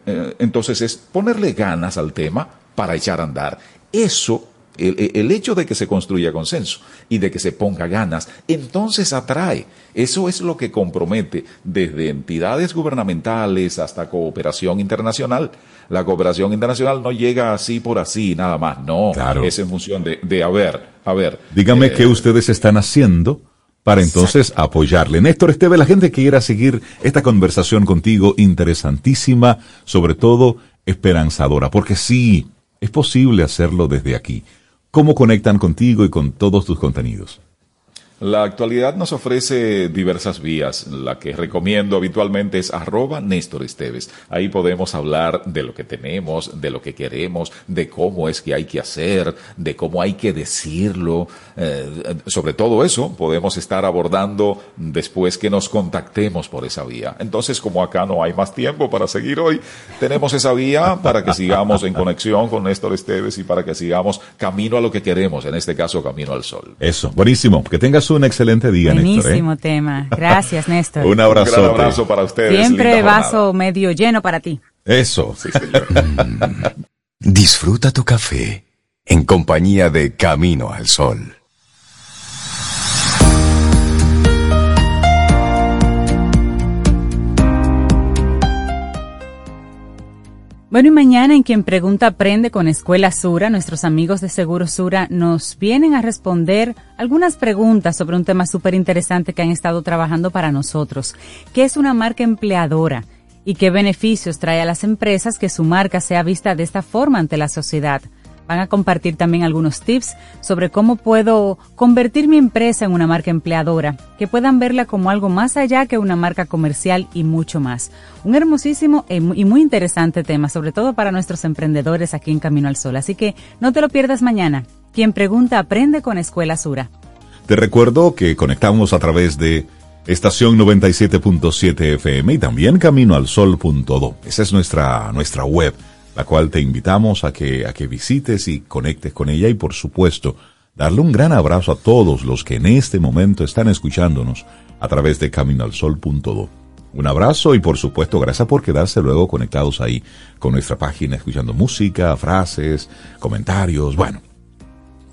eh, entonces es ponerle ganas al tema para echar a andar. Eso el, hecho de que se construya consenso y de que se ponga ganas, entonces atrae. Eso es lo que compromete desde entidades gubernamentales hasta cooperación internacional. La cooperación internacional no llega así por así, nada más. No, es en función de, de a ver, a ver. Dígame eh, qué ustedes están haciendo para entonces apoyarle. Néstor Esteve, la gente que quiera seguir esta conversación contigo, interesantísima, sobre todo esperanzadora, porque sí, es posible hacerlo desde aquí. ¿Cómo conectan contigo y con todos tus contenidos? La actualidad nos ofrece diversas vías. La que recomiendo habitualmente es arroba Néstor Esteves. Ahí podemos hablar de lo que tenemos, de lo que queremos, de cómo es que hay que hacer, de cómo hay que decirlo. Eh, sobre todo eso podemos estar abordando después que nos contactemos por esa vía. Entonces, como acá no hay más tiempo para seguir hoy, tenemos esa vía para que sigamos en conexión con Néstor Esteves y para que sigamos camino a lo que queremos, en este caso camino al sol. Eso, buenísimo. Que tengas un excelente día, Néstor. ¿eh? Buenísimo tema. Gracias, Néstor. [LAUGHS] un abrazo. Un abrazo para ustedes. Siempre vaso medio lleno para ti. Eso. Sí, señor. [LAUGHS] Disfruta tu café en compañía de Camino al Sol. Bueno, y mañana en quien pregunta aprende con Escuela Sura, nuestros amigos de Seguro Sura nos vienen a responder algunas preguntas sobre un tema súper interesante que han estado trabajando para nosotros. ¿Qué es una marca empleadora? ¿Y qué beneficios trae a las empresas que su marca sea vista de esta forma ante la sociedad? Van a compartir también algunos tips sobre cómo puedo convertir mi empresa en una marca empleadora, que puedan verla como algo más allá que una marca comercial y mucho más. Un hermosísimo y muy interesante tema, sobre todo para nuestros emprendedores aquí en Camino al Sol. Así que no te lo pierdas mañana. Quien pregunta aprende con Escuela Sura. Te recuerdo que conectamos a través de estación 97.7 FM y también caminoalsol.do. Esa es nuestra, nuestra web la cual te invitamos a que, a que visites y conectes con ella y por supuesto darle un gran abrazo a todos los que en este momento están escuchándonos a través de caminoalsol.do. Un abrazo y por supuesto gracias por quedarse luego conectados ahí con nuestra página escuchando música, frases, comentarios, bueno.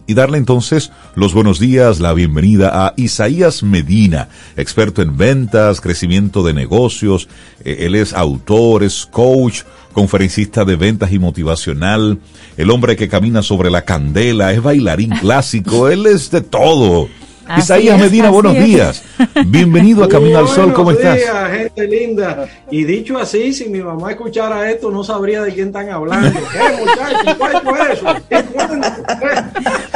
Y darle entonces los buenos días, la bienvenida a Isaías Medina, experto en ventas, crecimiento de negocios. Eh, él es autor, es coach, conferencista de ventas y motivacional, el hombre que camina sobre la candela, es bailarín clásico, [LAUGHS] él es de todo. Isaías Medina, buenos días. Bienvenido a [LAUGHS] Camino al Sol, ¿cómo estás? Buenos días, gente linda. Y dicho así, si mi mamá escuchara esto, no sabría de quién están hablando. [LAUGHS] ¿Qué, muchachos? ¿Cuál fue eso?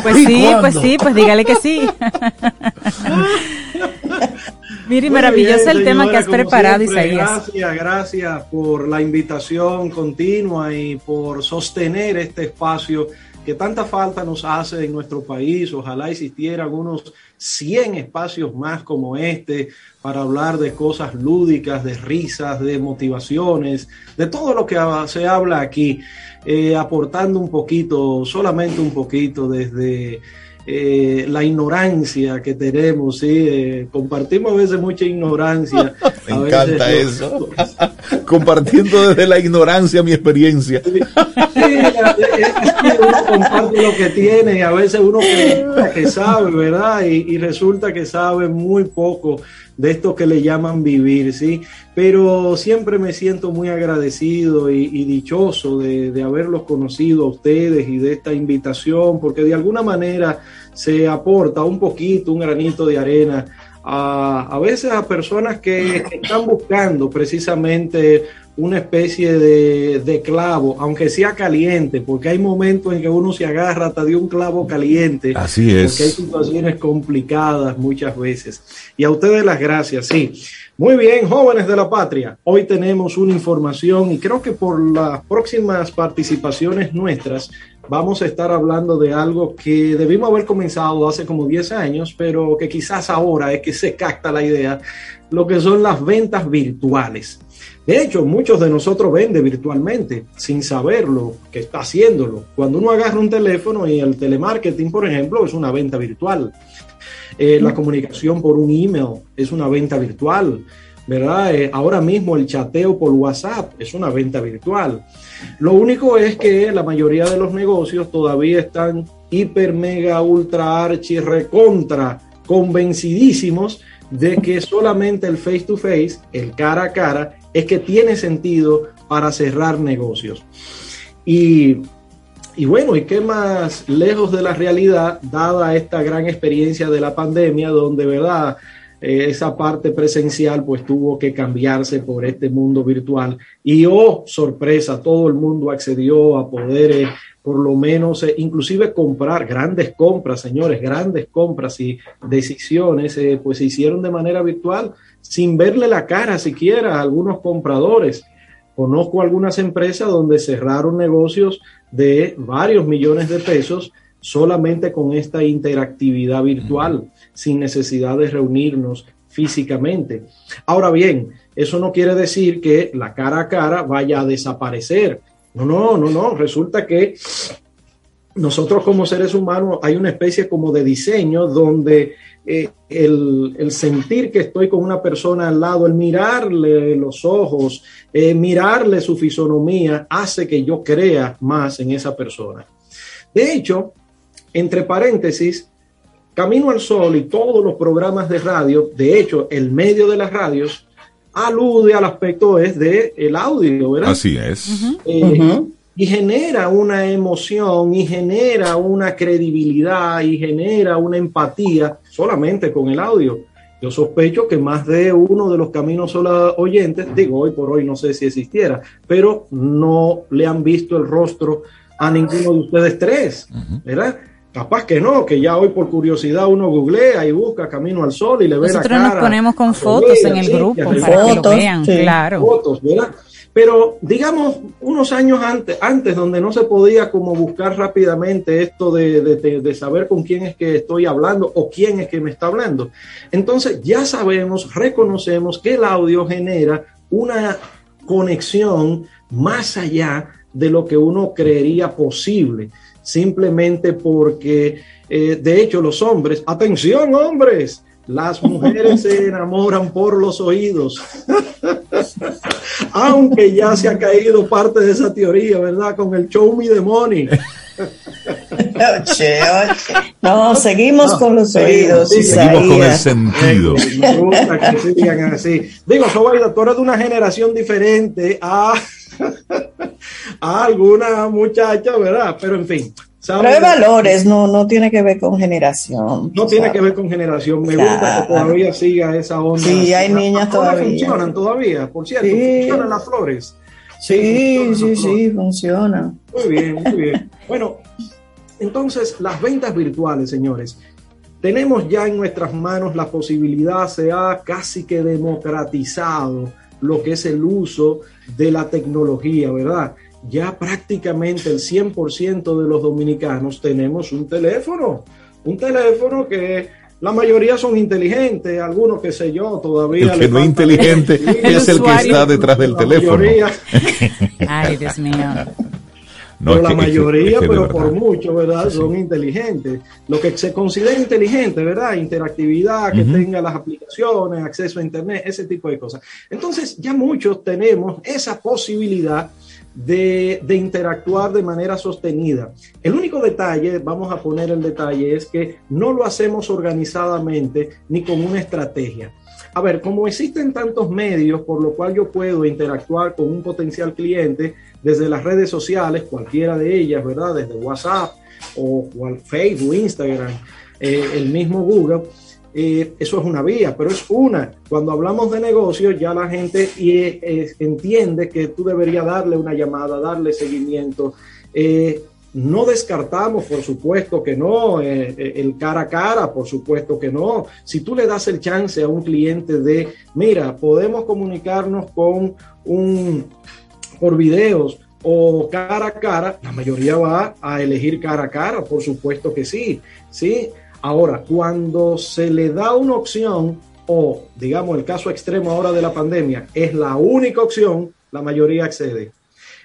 Pues sí, pues sí, pues dígale que sí. [LAUGHS] Mire, maravilloso el tema que has preparado, Isaías. Gracias, gracias por la invitación continua y por sostener este espacio que tanta falta nos hace en nuestro país. Ojalá existieran algunos 100 espacios más como este para hablar de cosas lúdicas, de risas, de motivaciones, de todo lo que se habla aquí, eh, aportando un poquito, solamente un poquito desde eh, la ignorancia que tenemos, ¿sí? Eh, compartimos a veces mucha ignorancia. [LAUGHS] Me encanta eso. [LAUGHS] Compartiendo desde la ignorancia mi experiencia. Sí, uno comparte lo que tiene y a veces uno cree que sabe, ¿verdad? Y, resulta que sabe muy poco de esto que le llaman vivir, ¿sí? Pero siempre me siento muy agradecido y, dichoso de, haberlos conocido a ustedes y de esta invitación, porque de alguna manera se aporta un poquito, un granito de arena a, a veces a personas que están buscando precisamente una especie de, clavo, aunque sea caliente, porque hay momentos en que uno se agarra hasta de un clavo caliente. Así es. Porque hay situaciones complicadas muchas veces. Y a ustedes las gracias, sí. Muy bien, jóvenes de la patria. Hoy tenemos una información y creo que por las próximas participaciones nuestras vamos a estar hablando de algo que debimos haber comenzado hace como 10 años, pero que quizás ahora es que se capta la idea, lo que son las ventas virtuales. De hecho, muchos de nosotros venden virtualmente sin saberlo, que está haciéndolo. Cuando uno agarra un teléfono y el telemarketing, por ejemplo, es una venta virtual. Eh, la comunicación por un email es una venta virtual. ¿verdad? Eh, ahora mismo el chateo por WhatsApp es una venta virtual. Lo único es que la mayoría de los negocios todavía están hiper, mega, ultra, archi, recontra, convencidísimos de que solamente el face to face, el cara a cara, es que tiene sentido para cerrar negocios. Y, y bueno, ¿y qué más lejos de la realidad, dada esta gran experiencia de la pandemia, donde, ¿verdad? Eh, esa parte presencial pues tuvo que cambiarse por este mundo virtual y oh sorpresa, todo el mundo accedió a poder eh, por lo menos eh, inclusive comprar grandes compras, señores, grandes compras y decisiones pues se hicieron de manera virtual sin verle la cara siquiera a algunos compradores. Conozco algunas empresas donde cerraron negocios de varios millones de pesos solamente con esta interactividad virtual, sin necesidad de reunirnos físicamente. Ahora bien, eso no quiere decir que la cara a cara vaya a desaparecer. No, no, no, no. Resulta que nosotros como seres humanos hay una especie como de diseño donde eh, el, sentir que estoy con una persona al lado, el mirarle los ojos, eh, mirarle su fisonomía, hace que yo crea más en esa persona. De hecho, entre paréntesis, Camino al Sol y todos los programas de radio, de hecho, el medio de las radios alude al aspecto es de el audio, ¿verdad? Así es. Eh, y genera una emoción y genera una credibilidad y genera una empatía solamente con el audio. Yo sospecho que más de uno de los caminos solo oyentes, digo hoy por hoy no sé si existiera, pero no le han visto el rostro a ninguno de ustedes tres, ¿verdad? Capaz que no, que ya hoy por curiosidad uno googlea y busca Camino al Sol y le ve la cara. Nosotros nos ponemos con fotos en el grupo para que lo vean, claro. Fotos, ¿verdad? Pero digamos, unos años antes, antes donde no se podía como buscar rápidamente esto de, de, saber con quién es que estoy hablando o quién es que me está hablando. Entonces ya sabemos, reconocemos que el audio genera una conexión más allá de lo que uno creería posible simplemente porque, eh, de hecho, los hombres, atención hombres, las mujeres se enamoran por los oídos. Aunque ya se ha caído parte de esa teoría, ¿verdad? Con el show me the money. No, seguimos con los oídos. seguimos con el sentido. Me gusta que sigan así. Digo, Sobaida, tú eres de una generación diferente a [LAUGHS] a alguna muchacha, ¿verdad? Pero en fin. Pero hay valores, no, no tiene que ver con generación. No tiene que ver con generación. Me gusta que todavía siga esa onda. Sí, hay niñas todavía. funcionan todavía, por cierto. Funcionan las flores. Sí, sí, sí, funcionan. Muy bien, muy bien. Bueno, entonces las ventas virtuales, señores. Tenemos ya en nuestras manos la posibilidad, se ha casi que democratizado lo que es el uso de la tecnología, ¿verdad? Ya prácticamente el 100% de los dominicanos tenemos un teléfono, un teléfono que la mayoría son inteligentes, algunos que sé yo todavía. El que no es inteligente es el, que está detrás del teléfono. [LAUGHS] Ay, Dios mío. No, pero la mayoría, pero por mucho, ¿verdad? Son inteligentes. Lo que se considera inteligente, ¿verdad? Interactividad, que tenga las aplicaciones, acceso a Internet, ese tipo de cosas. Entonces, ya muchos tenemos esa posibilidad de, interactuar de manera sostenida. El único detalle, vamos a poner el detalle, es que no lo hacemos organizadamente ni con una estrategia. A ver, como existen tantos medios por lo cual yo puedo interactuar con un potencial cliente desde las redes sociales, cualquiera de ellas, ¿verdad? Desde WhatsApp o, Facebook, Instagram, eh, el mismo Google, eh, eso es una vía, pero es una. Cuando hablamos de negocios, ya la gente eh, entiende que tú deberías darle una llamada, darle seguimiento. Eh, no descartamos, por supuesto que no, el cara a cara, por supuesto que no. Si tú le das el chance a un cliente de, mira, podemos comunicarnos con un, por videos o cara a cara, la mayoría va a elegir cara a cara, por supuesto que sí, sí. Ahora, cuando se le da una opción, o digamos el caso extremo ahora de la pandemia, es la única opción, la mayoría accede.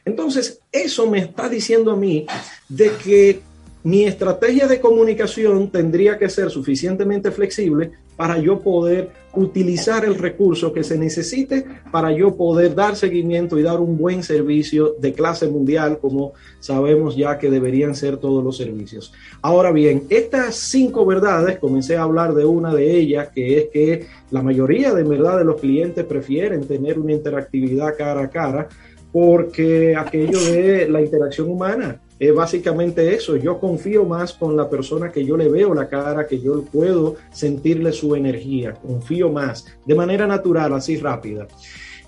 Entonces, eso me está diciendo a mí de que mi estrategia de comunicación tendría que ser suficientemente flexible para yo poder utilizar el recurso que se necesite para yo poder dar seguimiento y dar un buen servicio de clase mundial, como sabemos ya que deberían ser todos los servicios. Ahora bien, estas cinco verdades, comencé a hablar de una de ellas, que es que la mayoría de verdad de los clientes prefieren tener una interactividad cara a cara porque aquello de la interacción humana es básicamente eso. Yo confío más con la persona que yo le veo la cara, que yo puedo sentirle su energía. Confío más de manera natural, así rápida.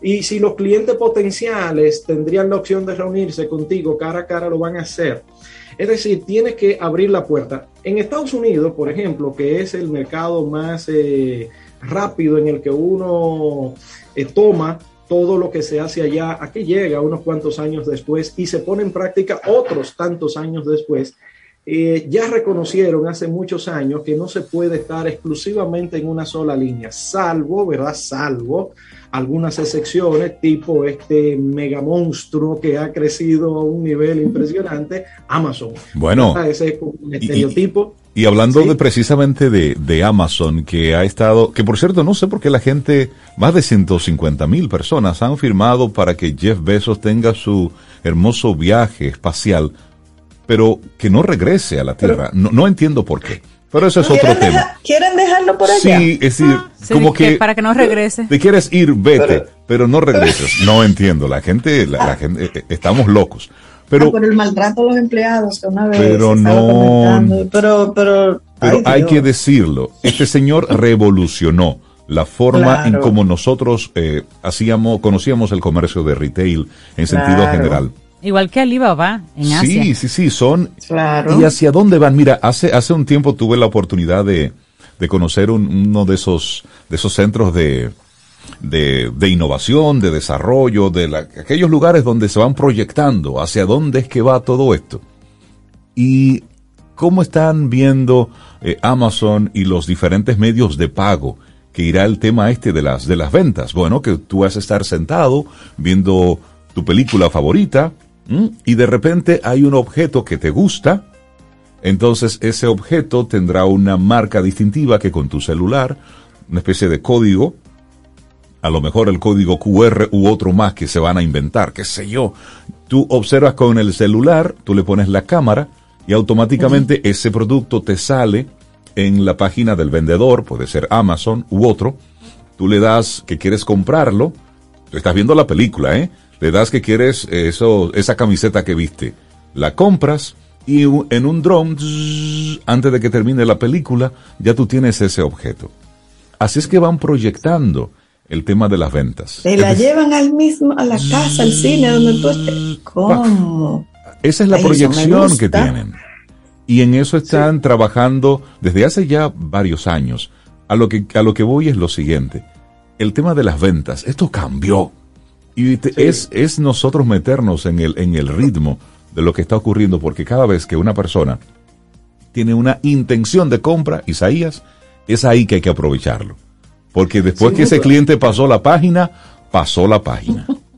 Y si los clientes potenciales tendrían la opción de reunirse contigo cara a cara, lo van a hacer. Es decir, tienes que abrir la puerta. En Estados Unidos, por ejemplo, que es el mercado más eh, rápido en el que uno eh, toma todo lo que se hace allá, aquí llega unos cuantos años después y se pone en práctica otros tantos años después. Eh, ya reconocieron hace muchos años que no se puede estar exclusivamente en una sola línea, salvo, ¿verdad? Salvo algunas excepciones, tipo este mega monstruo que ha crecido a un nivel impresionante, Amazon. Bueno, ese es un estereotipo. Y, hablando de precisamente de, de, Amazon, que ha estado, que por cierto, no sé por qué la gente, más de 150 mil personas han firmado para que Jeff Bezos tenga su hermoso viaje espacial, pero que no regrese a la Tierra. no, no entiendo por qué. Pero eso es otro tema. ¿Quieren dejarlo por allá? Sí, es decir, ah, como que, Para que no regrese. Te quieres ir, vete, pero, no regreses. [LAUGHS] No entiendo. La gente, la, gente, eh, eh, estamos locos. Pero, ah, por el maltrato a los empleados que una vez. Pero no. Pero, pero. Pero hay que decirlo. Este señor revolucionó la forma en como nosotros eh, hacíamos, conocíamos el comercio de retail en sentido general. Igual que Alibaba en Asia. Sí, sí, sí, son. ¿Y hacia dónde van? Mira, hace, hace un tiempo tuve la oportunidad de, de conocer uno de esos, de esos centros de, de, de innovación, de desarrollo, de aquellos lugares donde se van proyectando hacia dónde es que va todo esto. Y cómo están viendo eh, Amazon y los diferentes medios de pago que irá el tema este de las, de las ventas. Bueno, que tú vas a estar sentado viendo tu película favorita, y de repente hay un objeto que te gusta, entonces ese objeto tendrá una marca distintiva que con tu celular, una especie de código, a lo mejor el código QR u otro más que se van a inventar, qué sé yo. Tú observas con el celular, tú le pones la cámara y automáticamente ese producto te sale en la página del vendedor, puede ser Amazon u otro. Tú le das que quieres comprarlo, tú estás viendo la película, ¿eh? le das que quieres eso, esa camiseta que viste, la compras y en un drone, antes de que termine la película, ya tú tienes ese objeto. Así es que van proyectando el tema de las ventas. Te la llevan al mismo, a la casa, al cine, donde tú estés. ¿Cómo? Esa es la proyección que tienen. Y en eso están trabajando desde hace ya varios años. A lo que, a lo que voy es lo siguiente. El tema de las ventas, esto cambió. Y es, es nosotros meternos en el, en el ritmo de lo que está ocurriendo, porque cada vez que una persona tiene una intención de compra, Isaías, es ahí que hay que aprovecharlo. Porque después que ese cliente pasó la página, pasó la página. [LAUGHS]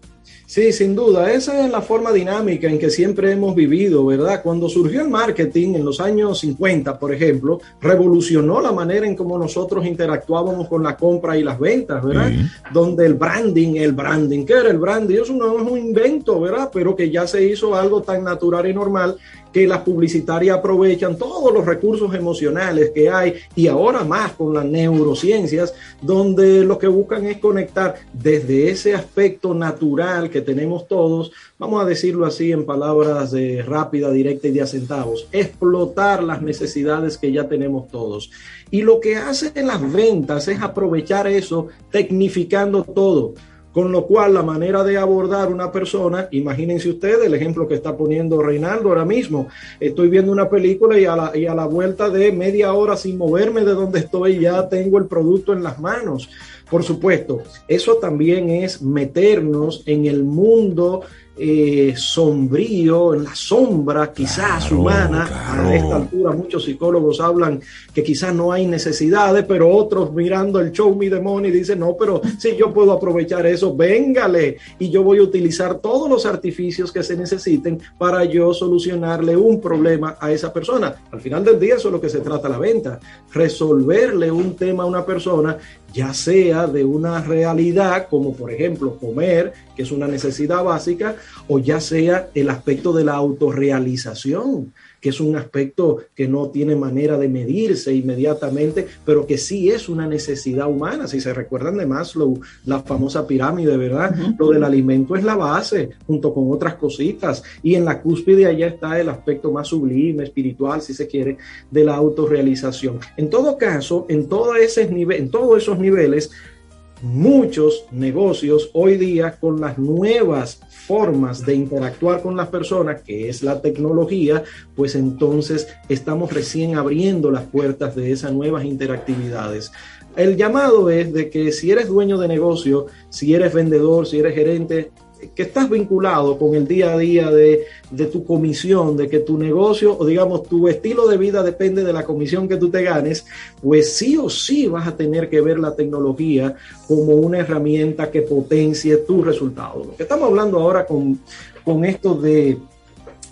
Sí, sin duda, esa es la forma dinámica en que siempre hemos vivido, ¿verdad? Cuando surgió el marketing en los años 50, por ejemplo, revolucionó la manera en cómo nosotros interactuábamos con la compra y las ventas, ¿verdad? Donde el branding, el branding, ¿qué era el branding? Eso no es un invento, ¿verdad? Pero que ya se hizo algo tan natural y normal que las publicitarias aprovechan todos los recursos emocionales que hay y ahora más con las neurociencias, donde lo que buscan es conectar desde ese aspecto natural que tenemos todos, vamos a decirlo así en palabras de rápida, directa y de centavos, explotar las necesidades que ya tenemos todos. Y lo que hacen las ventas es aprovechar eso, tecnificando todo. Con lo cual, la manera de abordar una persona, imagínense ustedes el ejemplo que está poniendo Reinaldo ahora mismo. Estoy viendo una película y a, la, y a la vuelta de media hora sin moverme de donde estoy ya tengo el producto en las manos. Por supuesto, eso también es meternos en el mundo eh, sombrío, en la sombra quizás humana. A esta altura muchos psicólogos hablan que quizás no hay necesidades, pero otros mirando el show me the money dicen, no, pero si yo puedo aprovechar eso, véngale y yo voy a utilizar todos los artificios que se necesiten para yo solucionarle un problema a esa persona. Al final del día eso es lo que se trata la venta, resolverle un tema a una persona ya sea de una realidad como por ejemplo comer, que es una necesidad básica, o ya sea el aspecto de la autorrealización, que es un aspecto que no tiene manera de medirse inmediatamente, pero que sí es una necesidad humana. Si se recuerdan de Maslow, la famosa pirámide, ¿verdad? Lo del alimento es la base, junto con otras cositas, y en la cúspide allá está el aspecto más sublime, espiritual, si se quiere, de la autorrealización. En todo caso, en, todo ese en todos esos niveles, muchos negocios hoy día con las nuevas formas de interactuar con las personas, que es la tecnología, pues entonces estamos recién abriendo las puertas de esas nuevas interactividades. El llamado es de que si eres dueño de negocio, si eres vendedor, si eres gerente, que estás vinculado con el día a día de, tu comisión, de que tu negocio o digamos tu estilo de vida depende de la comisión que tú te ganes, pues sí o sí vas a tener que ver la tecnología como una herramienta que potencie tus resultados. Lo que estamos hablando ahora con, con esto de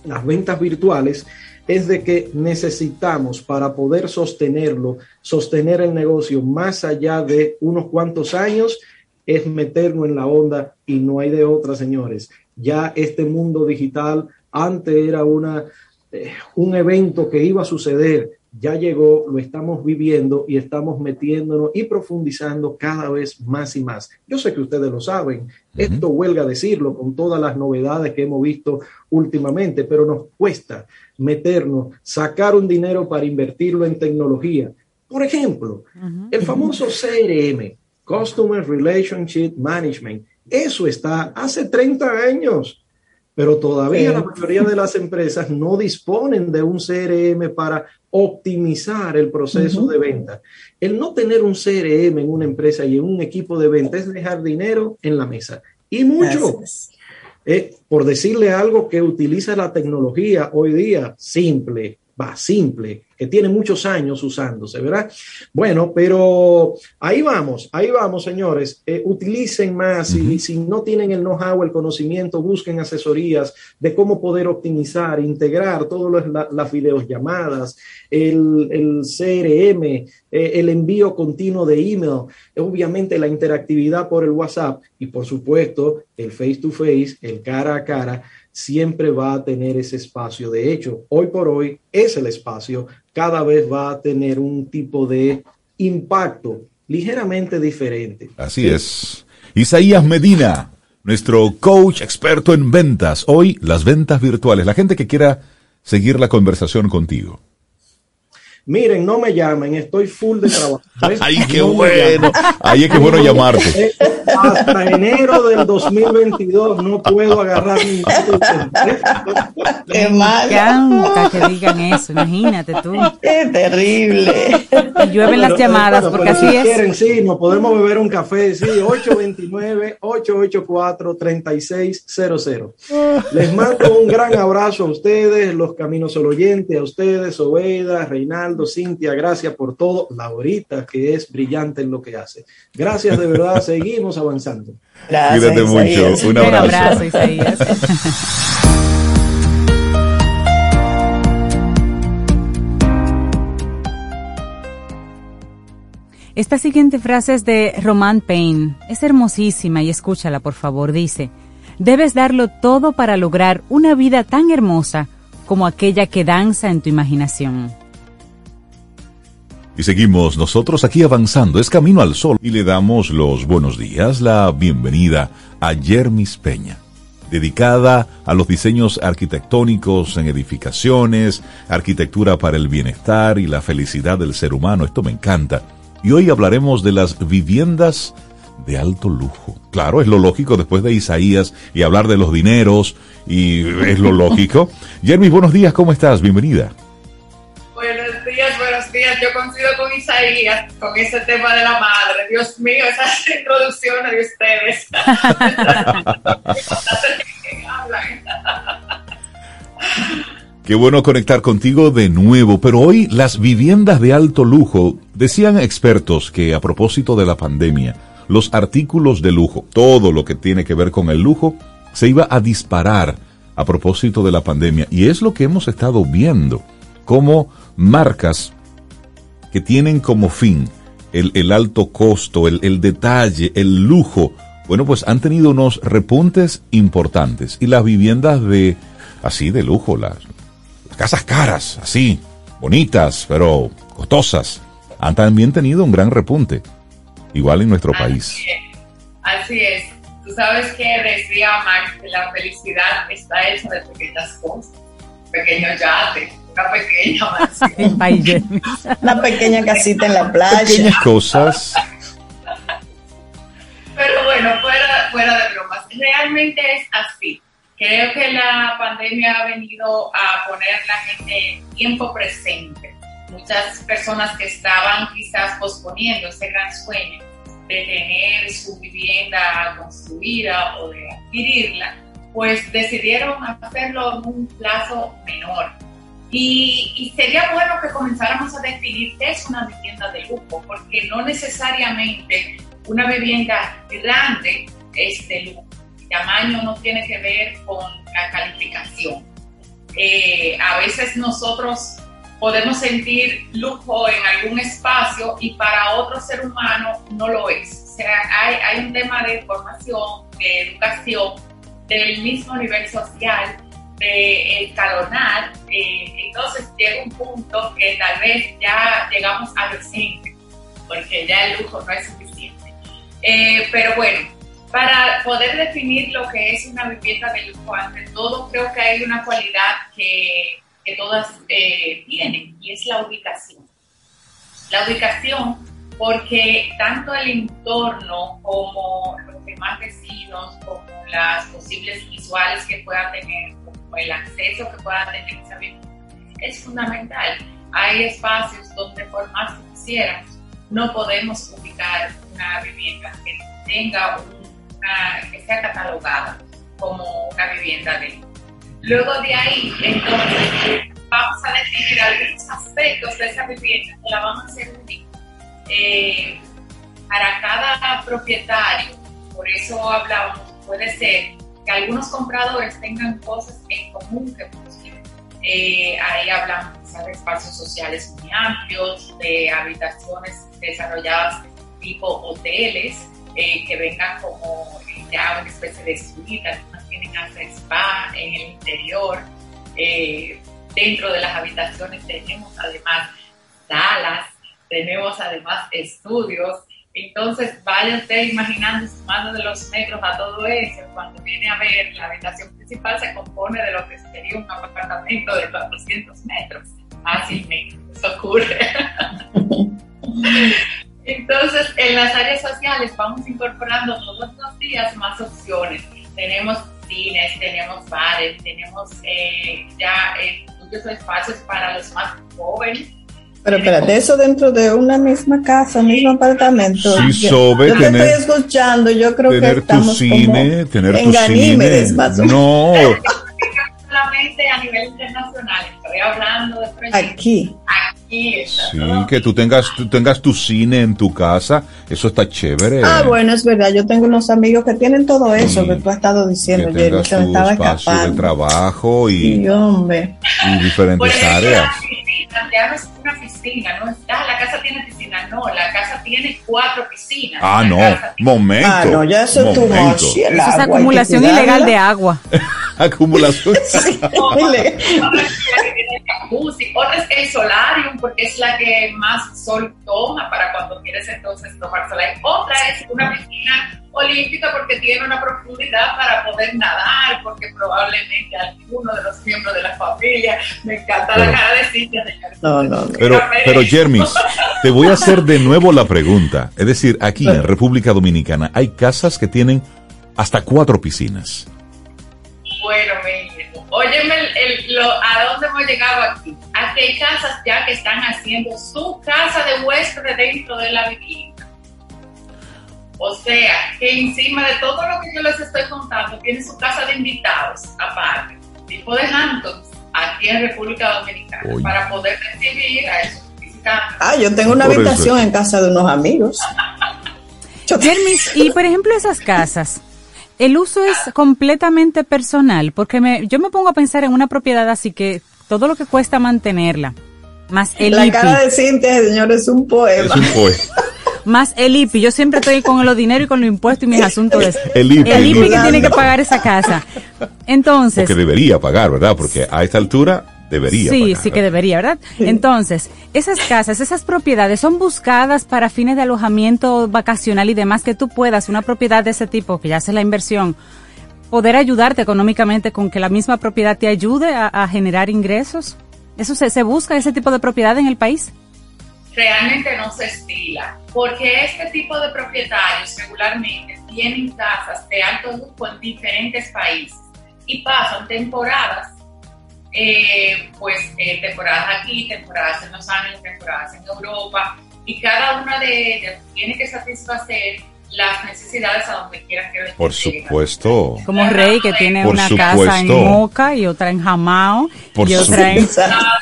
las ventas virtuales es de que necesitamos para poder sostenerlo, sostener el negocio más allá de unos cuantos años, es meternos en la onda y no hay de otra, señores. Ya este mundo digital antes era una, eh, un evento que iba a suceder, ya llegó, lo estamos viviendo y estamos metiéndonos y profundizando cada vez más y más. Yo sé que ustedes lo saben, esto huelga decirlo con todas las novedades que hemos visto últimamente, pero nos cuesta meternos, sacar un dinero para invertirlo en tecnología. Por ejemplo, el famoso CRM, Customer Relationship Management. Eso está hace 30 años, pero todavía la mayoría de las empresas no disponen de un CRM para optimizar el proceso de venta. El no tener un CRM en una empresa y en un equipo de venta es dejar dinero en la mesa. Y mucho. Eh, por decirle algo que utiliza la tecnología hoy día, simple, va, simple, que tiene muchos años usándose, ¿verdad? Bueno, pero ahí vamos, ahí vamos, señores. Eh, utilicen más y si no tienen el know-how, el conocimiento, busquen asesorías de cómo poder optimizar, integrar todas las videollamadas, el, el CRM, eh, el envío continuo de email, obviamente la interactividad por el WhatsApp y por supuesto el face to face, el cara a cara siempre va a tener ese espacio. De hecho, hoy por hoy es el espacio, cada vez va a tener un tipo de impacto ligeramente diferente. Así es. Isaías Medina, nuestro coach experto en ventas. Hoy las ventas virtuales. La gente que quiera seguir la conversación contigo. Miren, no me llamen, estoy full de trabajo. [LAUGHS] Ay, qué bueno. Ay, qué bueno llamarte. Eh, hasta enero del 2022 no puedo agarrar mi [LAUGHS] Qué mal. Me encanta que digan eso, imagínate tú. Qué terrible. llueven las llamadas porque así es. Quieren, sí, nos podemos beber un café, sí, 829-884-3600. Les mando un gran abrazo a ustedes, los Caminos al Oyente, a ustedes, Oveida, Reinaldo, Cintia, gracias por todo. Laurita, que es brillante en lo que hace. Gracias de verdad, [LAUGHS] seguimos avanzando. Gracias, Cuídate mucho. Un abrazo. Un abrazo, Isaías. [LAUGHS] Esta siguiente frase es de Roman Payne. Es hermosísima y escúchala, por favor. Dice, debes darlo todo para lograr una vida tan hermosa como aquella que danza en tu imaginación. Y seguimos nosotros aquí avanzando, es Camino al Sol, y le damos los buenos días, la bienvenida a Jermis Peña, dedicada a los diseños arquitectónicos en edificaciones, arquitectura para el bienestar y la felicidad del ser humano. Esto me encanta. Y hoy hablaremos de las viviendas de alto lujo. Claro, es lo lógico después de Isaías y hablar de los dineros, y es lo lógico. [LAUGHS] Jermis, buenos días, ¿cómo estás? Bienvenida buenos días. Yo coincido con Isaías con ese tema de la madre. Dios mío, esas [LAUGHS] introducciones de ustedes. [LAUGHS] Qué bueno conectar contigo de nuevo, pero hoy las viviendas de alto lujo, decían expertos que a propósito de la pandemia, los artículos de lujo, todo lo que tiene que ver con el lujo, se iba a disparar a propósito de la pandemia. Y es lo que hemos estado viendo, como marcas que tienen como fin el, alto costo, el, el detalle, el lujo, bueno, pues han tenido unos repuntes importantes. Y las viviendas de, así, de lujo, las casas caras, así, bonitas, pero costosas, han también tenido un gran repunte, igual en nuestro país. Así es. Tú sabes que decía Max que la felicidad está hecha de pequeñas cosas, pequeños yates, una pequeña [LAUGHS] mansión. una pequeña casita en la playa. Pequeñas cosas. Pero bueno, fuera, fuera de bromas, realmente es así. Creo que la pandemia ha venido a poner la gente en tiempo presente. Muchas personas que estaban quizás posponiendo ese gran sueño de tener su vivienda construida o de adquirirla, pues decidieron hacerlo en un plazo menor. Y, sería bueno que comenzáramos a definir qué es una vivienda de lujo, porque no necesariamente una vivienda grande es de lujo tamaño no tiene que ver con la calificación. Eh, a veces nosotros podemos sentir lujo en algún espacio y para otro ser humano no lo es. O sea, hay, hay un tema de formación, de educación, del mismo nivel social, de escalonar. Eh, entonces llega un punto que tal vez ya llegamos al decente, porque ya el lujo no es suficiente. Eh, pero bueno, para poder definir lo que es una vivienda de lujo, ante todo creo que hay una cualidad que, todas eh, tienen y es la ubicación. La ubicación porque tanto el entorno como los demás vecinos, como las posibles visuales que puedan tener, como el acceso que puedan tener esa es fundamental. Hay espacios donde por más que quisiéramos, no podemos ubicar una vivienda que tenga un que sea catalogada como una vivienda de Luego de ahí, entonces, vamos a definir algunos aspectos de esa vivienda que la vamos a hacer única eh, para cada propietario. Por eso hablábamos, puede ser que algunos compradores tengan cosas en común que busquen. Eh, ahí hablamos de espacios sociales muy amplios, de habitaciones desarrolladas tipo hoteles, eh, que vengan como ya una especie de suite, algunas tienen hasta spa en el interior. Eh, dentro de las habitaciones tenemos además salas, tenemos además estudios. Entonces, vaya usted imaginando, sumando de los metros a todo eso, cuando viene a ver, la habitación principal se compone de lo que sería un apartamento de 400 metros, fácilmente, eso ocurre. [LAUGHS] Entonces, en las áreas sociales vamos incorporando todos los días más opciones. Tenemos cines, tenemos bares, tenemos eh, ya eh, muchos espacios para los más jóvenes. Pero espérate, eso dentro de una misma casa, un mismo apartamento. Sí, sobre yo tener, te estoy escuchando, yo creo tener que estamos tu cine, tener en tu Ganímedes, cine. más o menos. No, [LAUGHS] solamente a nivel internacional, estoy hablando de proyectos. Aquí. Sí, que tú tengas, tú tengas tu cine en tu casa, eso está chévere. Ah, bueno, es verdad. Yo tengo unos amigos que tienen todo eso Sí. que tú has estado que diciendo, Jerry. tengas Se me tu estaba espacio de escapando. trabajo y, Sí, hombre. y diferentes ejemplo, áreas. ya no es una piscina, no está, la casa tiene piscina, no, la casa tiene cuatro piscinas. Ah, no, momento. Ah, no, ya eso es tu momento. much. El Eso es que acumulación ilegal de agua. Acumulación. Otra es el jacuzzi, otra es el solarium, porque es la que más sol toma para cuando quieres entonces tomar sol. Otra es una piscina olímpica porque tiene una profundidad para poder nadar, porque probablemente alguno de los miembros de la familia, me encanta Pero- la cara de Cintia, señor. No, no, no. Pero, pero Jermis, te voy a hacer de nuevo la pregunta. Es decir, aquí en República Dominicana hay casas que tienen hasta cuatro piscinas. Bueno, mire, óyeme el, el- lo- a dónde hemos llegado aquí. Aquí hay casas ya que están haciendo su casa de huésped dentro de la vivienda. O sea, que encima de todo lo que yo les estoy contando, tiene su casa de invitados aparte, tipo de Hamptons, aquí en República Dominicana para poder recibir a esos visitantes. Ah, yo tengo una habitación en casa de unos amigos. [LAUGHS] y por ejemplo esas casas, el uso es completamente personal, porque me, yo me pongo a pensar en una propiedad así que todo lo que cuesta mantenerla, más el La cara de Cintia, señor, es un poema. Es un poema. [LAUGHS] más el IPI. Yo siempre estoy con los dinero y con los impuestos y mis asuntos. De el IPI. El IPI que tiene que pagar esa casa. Entonces. Que debería pagar, ¿verdad? Porque a esta altura debería. Sí, sí que debería, ¿verdad? Entonces, esas casas, esas propiedades son buscadas para fines de alojamiento vacacional y demás que tú puedas, una propiedad de ese tipo, que ya hace la inversión, poder ayudarte económicamente con que la misma propiedad te ayude a, generar ingresos. ¿Eso se, se busca, ese tipo de propiedad en el país? realmente no se estila, porque este tipo de propietarios regularmente tienen casas de alto lujo en diferentes países y pasan temporadas, eh, pues eh, temporadas aquí, temporadas en Los Ángeles, temporadas en Europa, y cada una de ellas tiene que satisfacer las necesidades a donde quiera que Por supuesto. Como Rey que tiene una casa en Moca y otra en Jamao y otra en,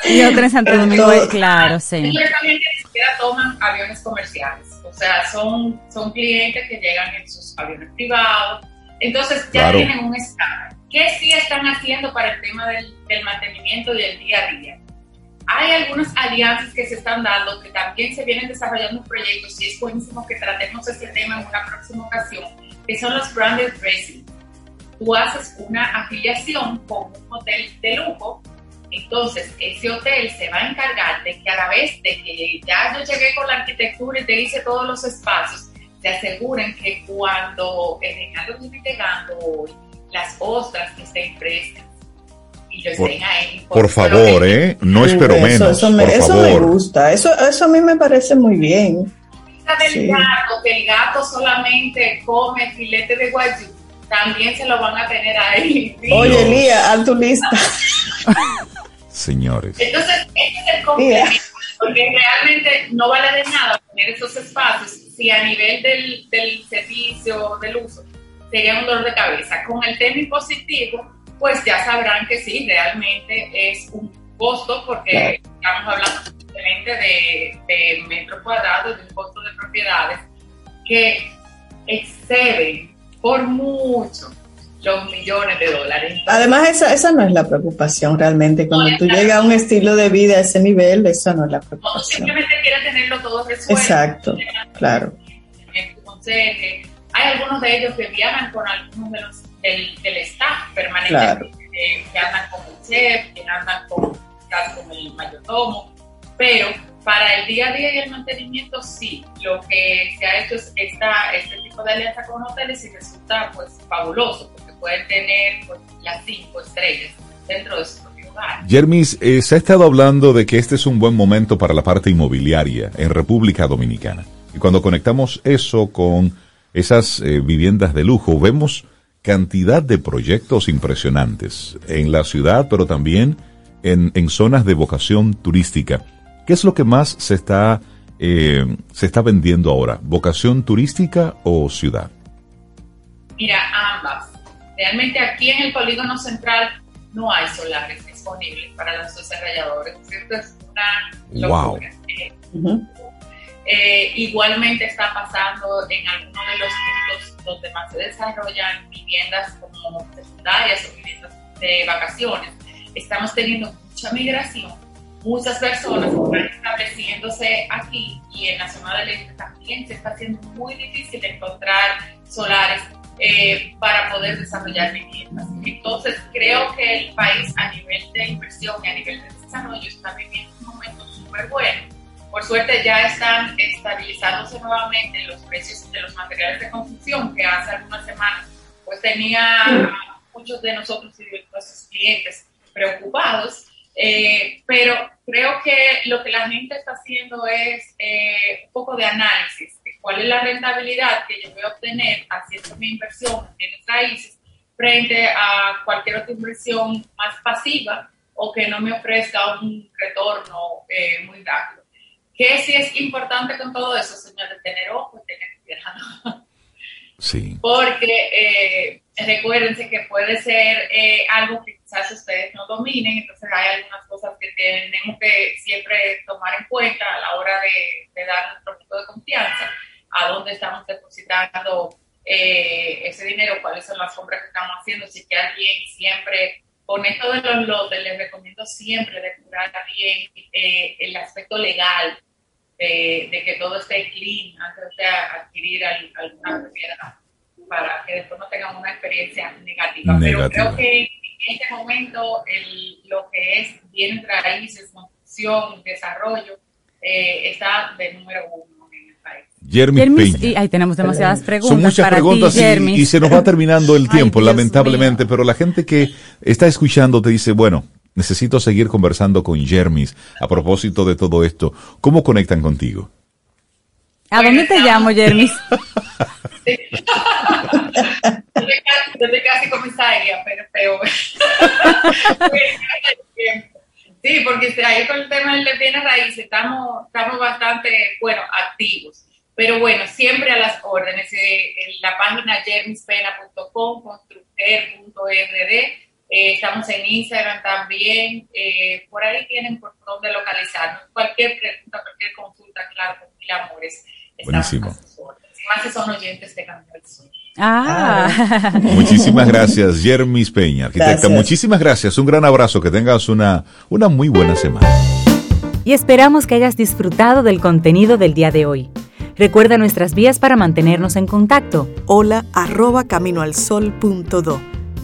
y otra en Santo Domingo, claro, sí. Ellos también ni siquiera toman aviones comerciales, o sea, son, son clientes que llegan en sus aviones privados, entonces ya tienen un estándar. ¿Qué sí están haciendo para el tema del, del mantenimiento del día a día? Hay algunas alianzas que se están dando que también se vienen desarrollando proyectos y es buenísimo que tratemos este tema en una próxima ocasión, que son los branded residents. Tú haces una afiliación con un hotel de lujo, entonces ese hotel se va a encargar de que a la vez de que ya yo llegué con la arquitectura y te hice todos los espacios, te aseguren que cuando el regalo viene llegando las ostras que estén frescas, por, favor, ¿eh? No espero menos. Eso, me, eso me, gusta. Eso, eso a mí me parece muy bien. Del gato, que el gato solamente come filete de guayú, también se lo van a tener ahí. [LAUGHS] Oye, Lía, haz tu lista. [LAUGHS] Señores. Entonces, este es el complemento, porque realmente no vale de nada tener esos espacios si a nivel del, del servicio, del uso, sería un dolor de cabeza. Con el tema impositivo, pues ya sabrán que sí, realmente es un costo porque estamos hablando simplemente de, de metro cuadrado, de un costo de propiedades que exceden por mucho los millones de dólares. Además, esa, esa no es la preocupación realmente. Cuando tú llegas a un estilo de vida a ese nivel, eso no es la preocupación. simplemente quieres tenerlo todo resuelto. Exacto, claro. Hay algunos de ellos que viajan con algunos de los del, staff permanente, que andan con el chef, que andan con, con el mayordomo, pero para el día a día y el mantenimiento sí, lo que se ha hecho es esta, este tipo de alianza con hoteles y resulta pues fabuloso, porque pueden tener pues, las cinco estrellas dentro de su propio hogar. Jermis, eh, se ha estado hablando de que este es un buen momento para la parte inmobiliaria en República Dominicana. Y cuando conectamos eso con esas eh, viviendas de lujo, vemos cantidad de proyectos impresionantes en la ciudad, pero también en, en zonas de vocación turística. ¿Qué es lo que más se está, eh, se está vendiendo ahora? ¿Vocación turística o ciudad? Mira, ambas. Realmente aquí en el polígono central no hay solares disponibles para los desarrolladores. Esto es una locura. Wow. Eh, igualmente está pasando en algunos de los puntos donde más se desarrollan viviendas como secundarias o viviendas de vacaciones. Estamos teniendo mucha migración, muchas personas están estableciéndose aquí y en la zona del este también se está haciendo muy difícil encontrar solares eh, para poder desarrollar viviendas. Entonces creo que el país a nivel de inversión y a nivel de desarrollo está viviendo un momento súper bueno por suerte ya están estabilizándose nuevamente los precios de los materiales de construcción que hace algunas semanas pues tenía muchos de nosotros y de nuestros clientes preocupados, eh, pero creo que lo que la gente está haciendo es eh, un poco de análisis de cuál es la rentabilidad que yo voy a obtener haciendo mi inversión en bienes raíces frente a cualquier otra inversión más pasiva o que no me ofrezca un retorno eh, muy rápido. ¿Qué sí es importante con todo eso, señores? Tener ojo y tener cuidado. Sí. Porque eh, recuérdense que puede ser eh, algo que quizás ustedes no dominen, entonces hay algunas cosas que tenemos que siempre tomar en cuenta a la hora de, dar nuestro tipo de confianza, a dónde estamos depositando eh, ese dinero, cuáles son las compras que estamos haciendo, si que alguien siempre con esto de los lotes les recomiendo siempre depurar bien eh, el aspecto legal de, que todo esté clean antes de adquirir alguna propiedad para que después no tengan una experiencia negativa. Pero creo que en este momento lo que es bien raíces, construcción, desarrollo, eh, está de número uno en el país. Jeremy y ahí tenemos demasiadas preguntas. Son muchas preguntas y, y, se nos va [LAUGHS] terminando el tiempo, lamentablemente, pero la gente que está escuchando te dice, bueno, necesito seguir conversando con Jermis a propósito de todo esto. ¿Cómo conectan contigo? ¿A dónde te llamo, Jermis? yo [LAUGHS] estoy casi comisaria, pero peor. [LAUGHS] sí, porque ahí con el tema del bienes raíces estamos, estamos bastante, bueno, activos. Pero bueno, siempre a las órdenes. Eh, en la página jermispena.com, constructer.rd. Eh, estamos en Instagram también. Eh, por ahí tienen por dónde localizarnos. Cualquier pregunta, cualquier consulta, claro, con mil amores. Buenísimo. Más que son oyentes de Camino del Sol. Ah. Muchísimas gracias, Jermis Peña, arquitecta. Muchísimas gracias. Un gran abrazo. Que tengas una, una muy buena semana. Y esperamos que hayas disfrutado del contenido del día de hoy. Recuerda nuestras vías para mantenernos en contacto. Hola arroba caminoalsol.do.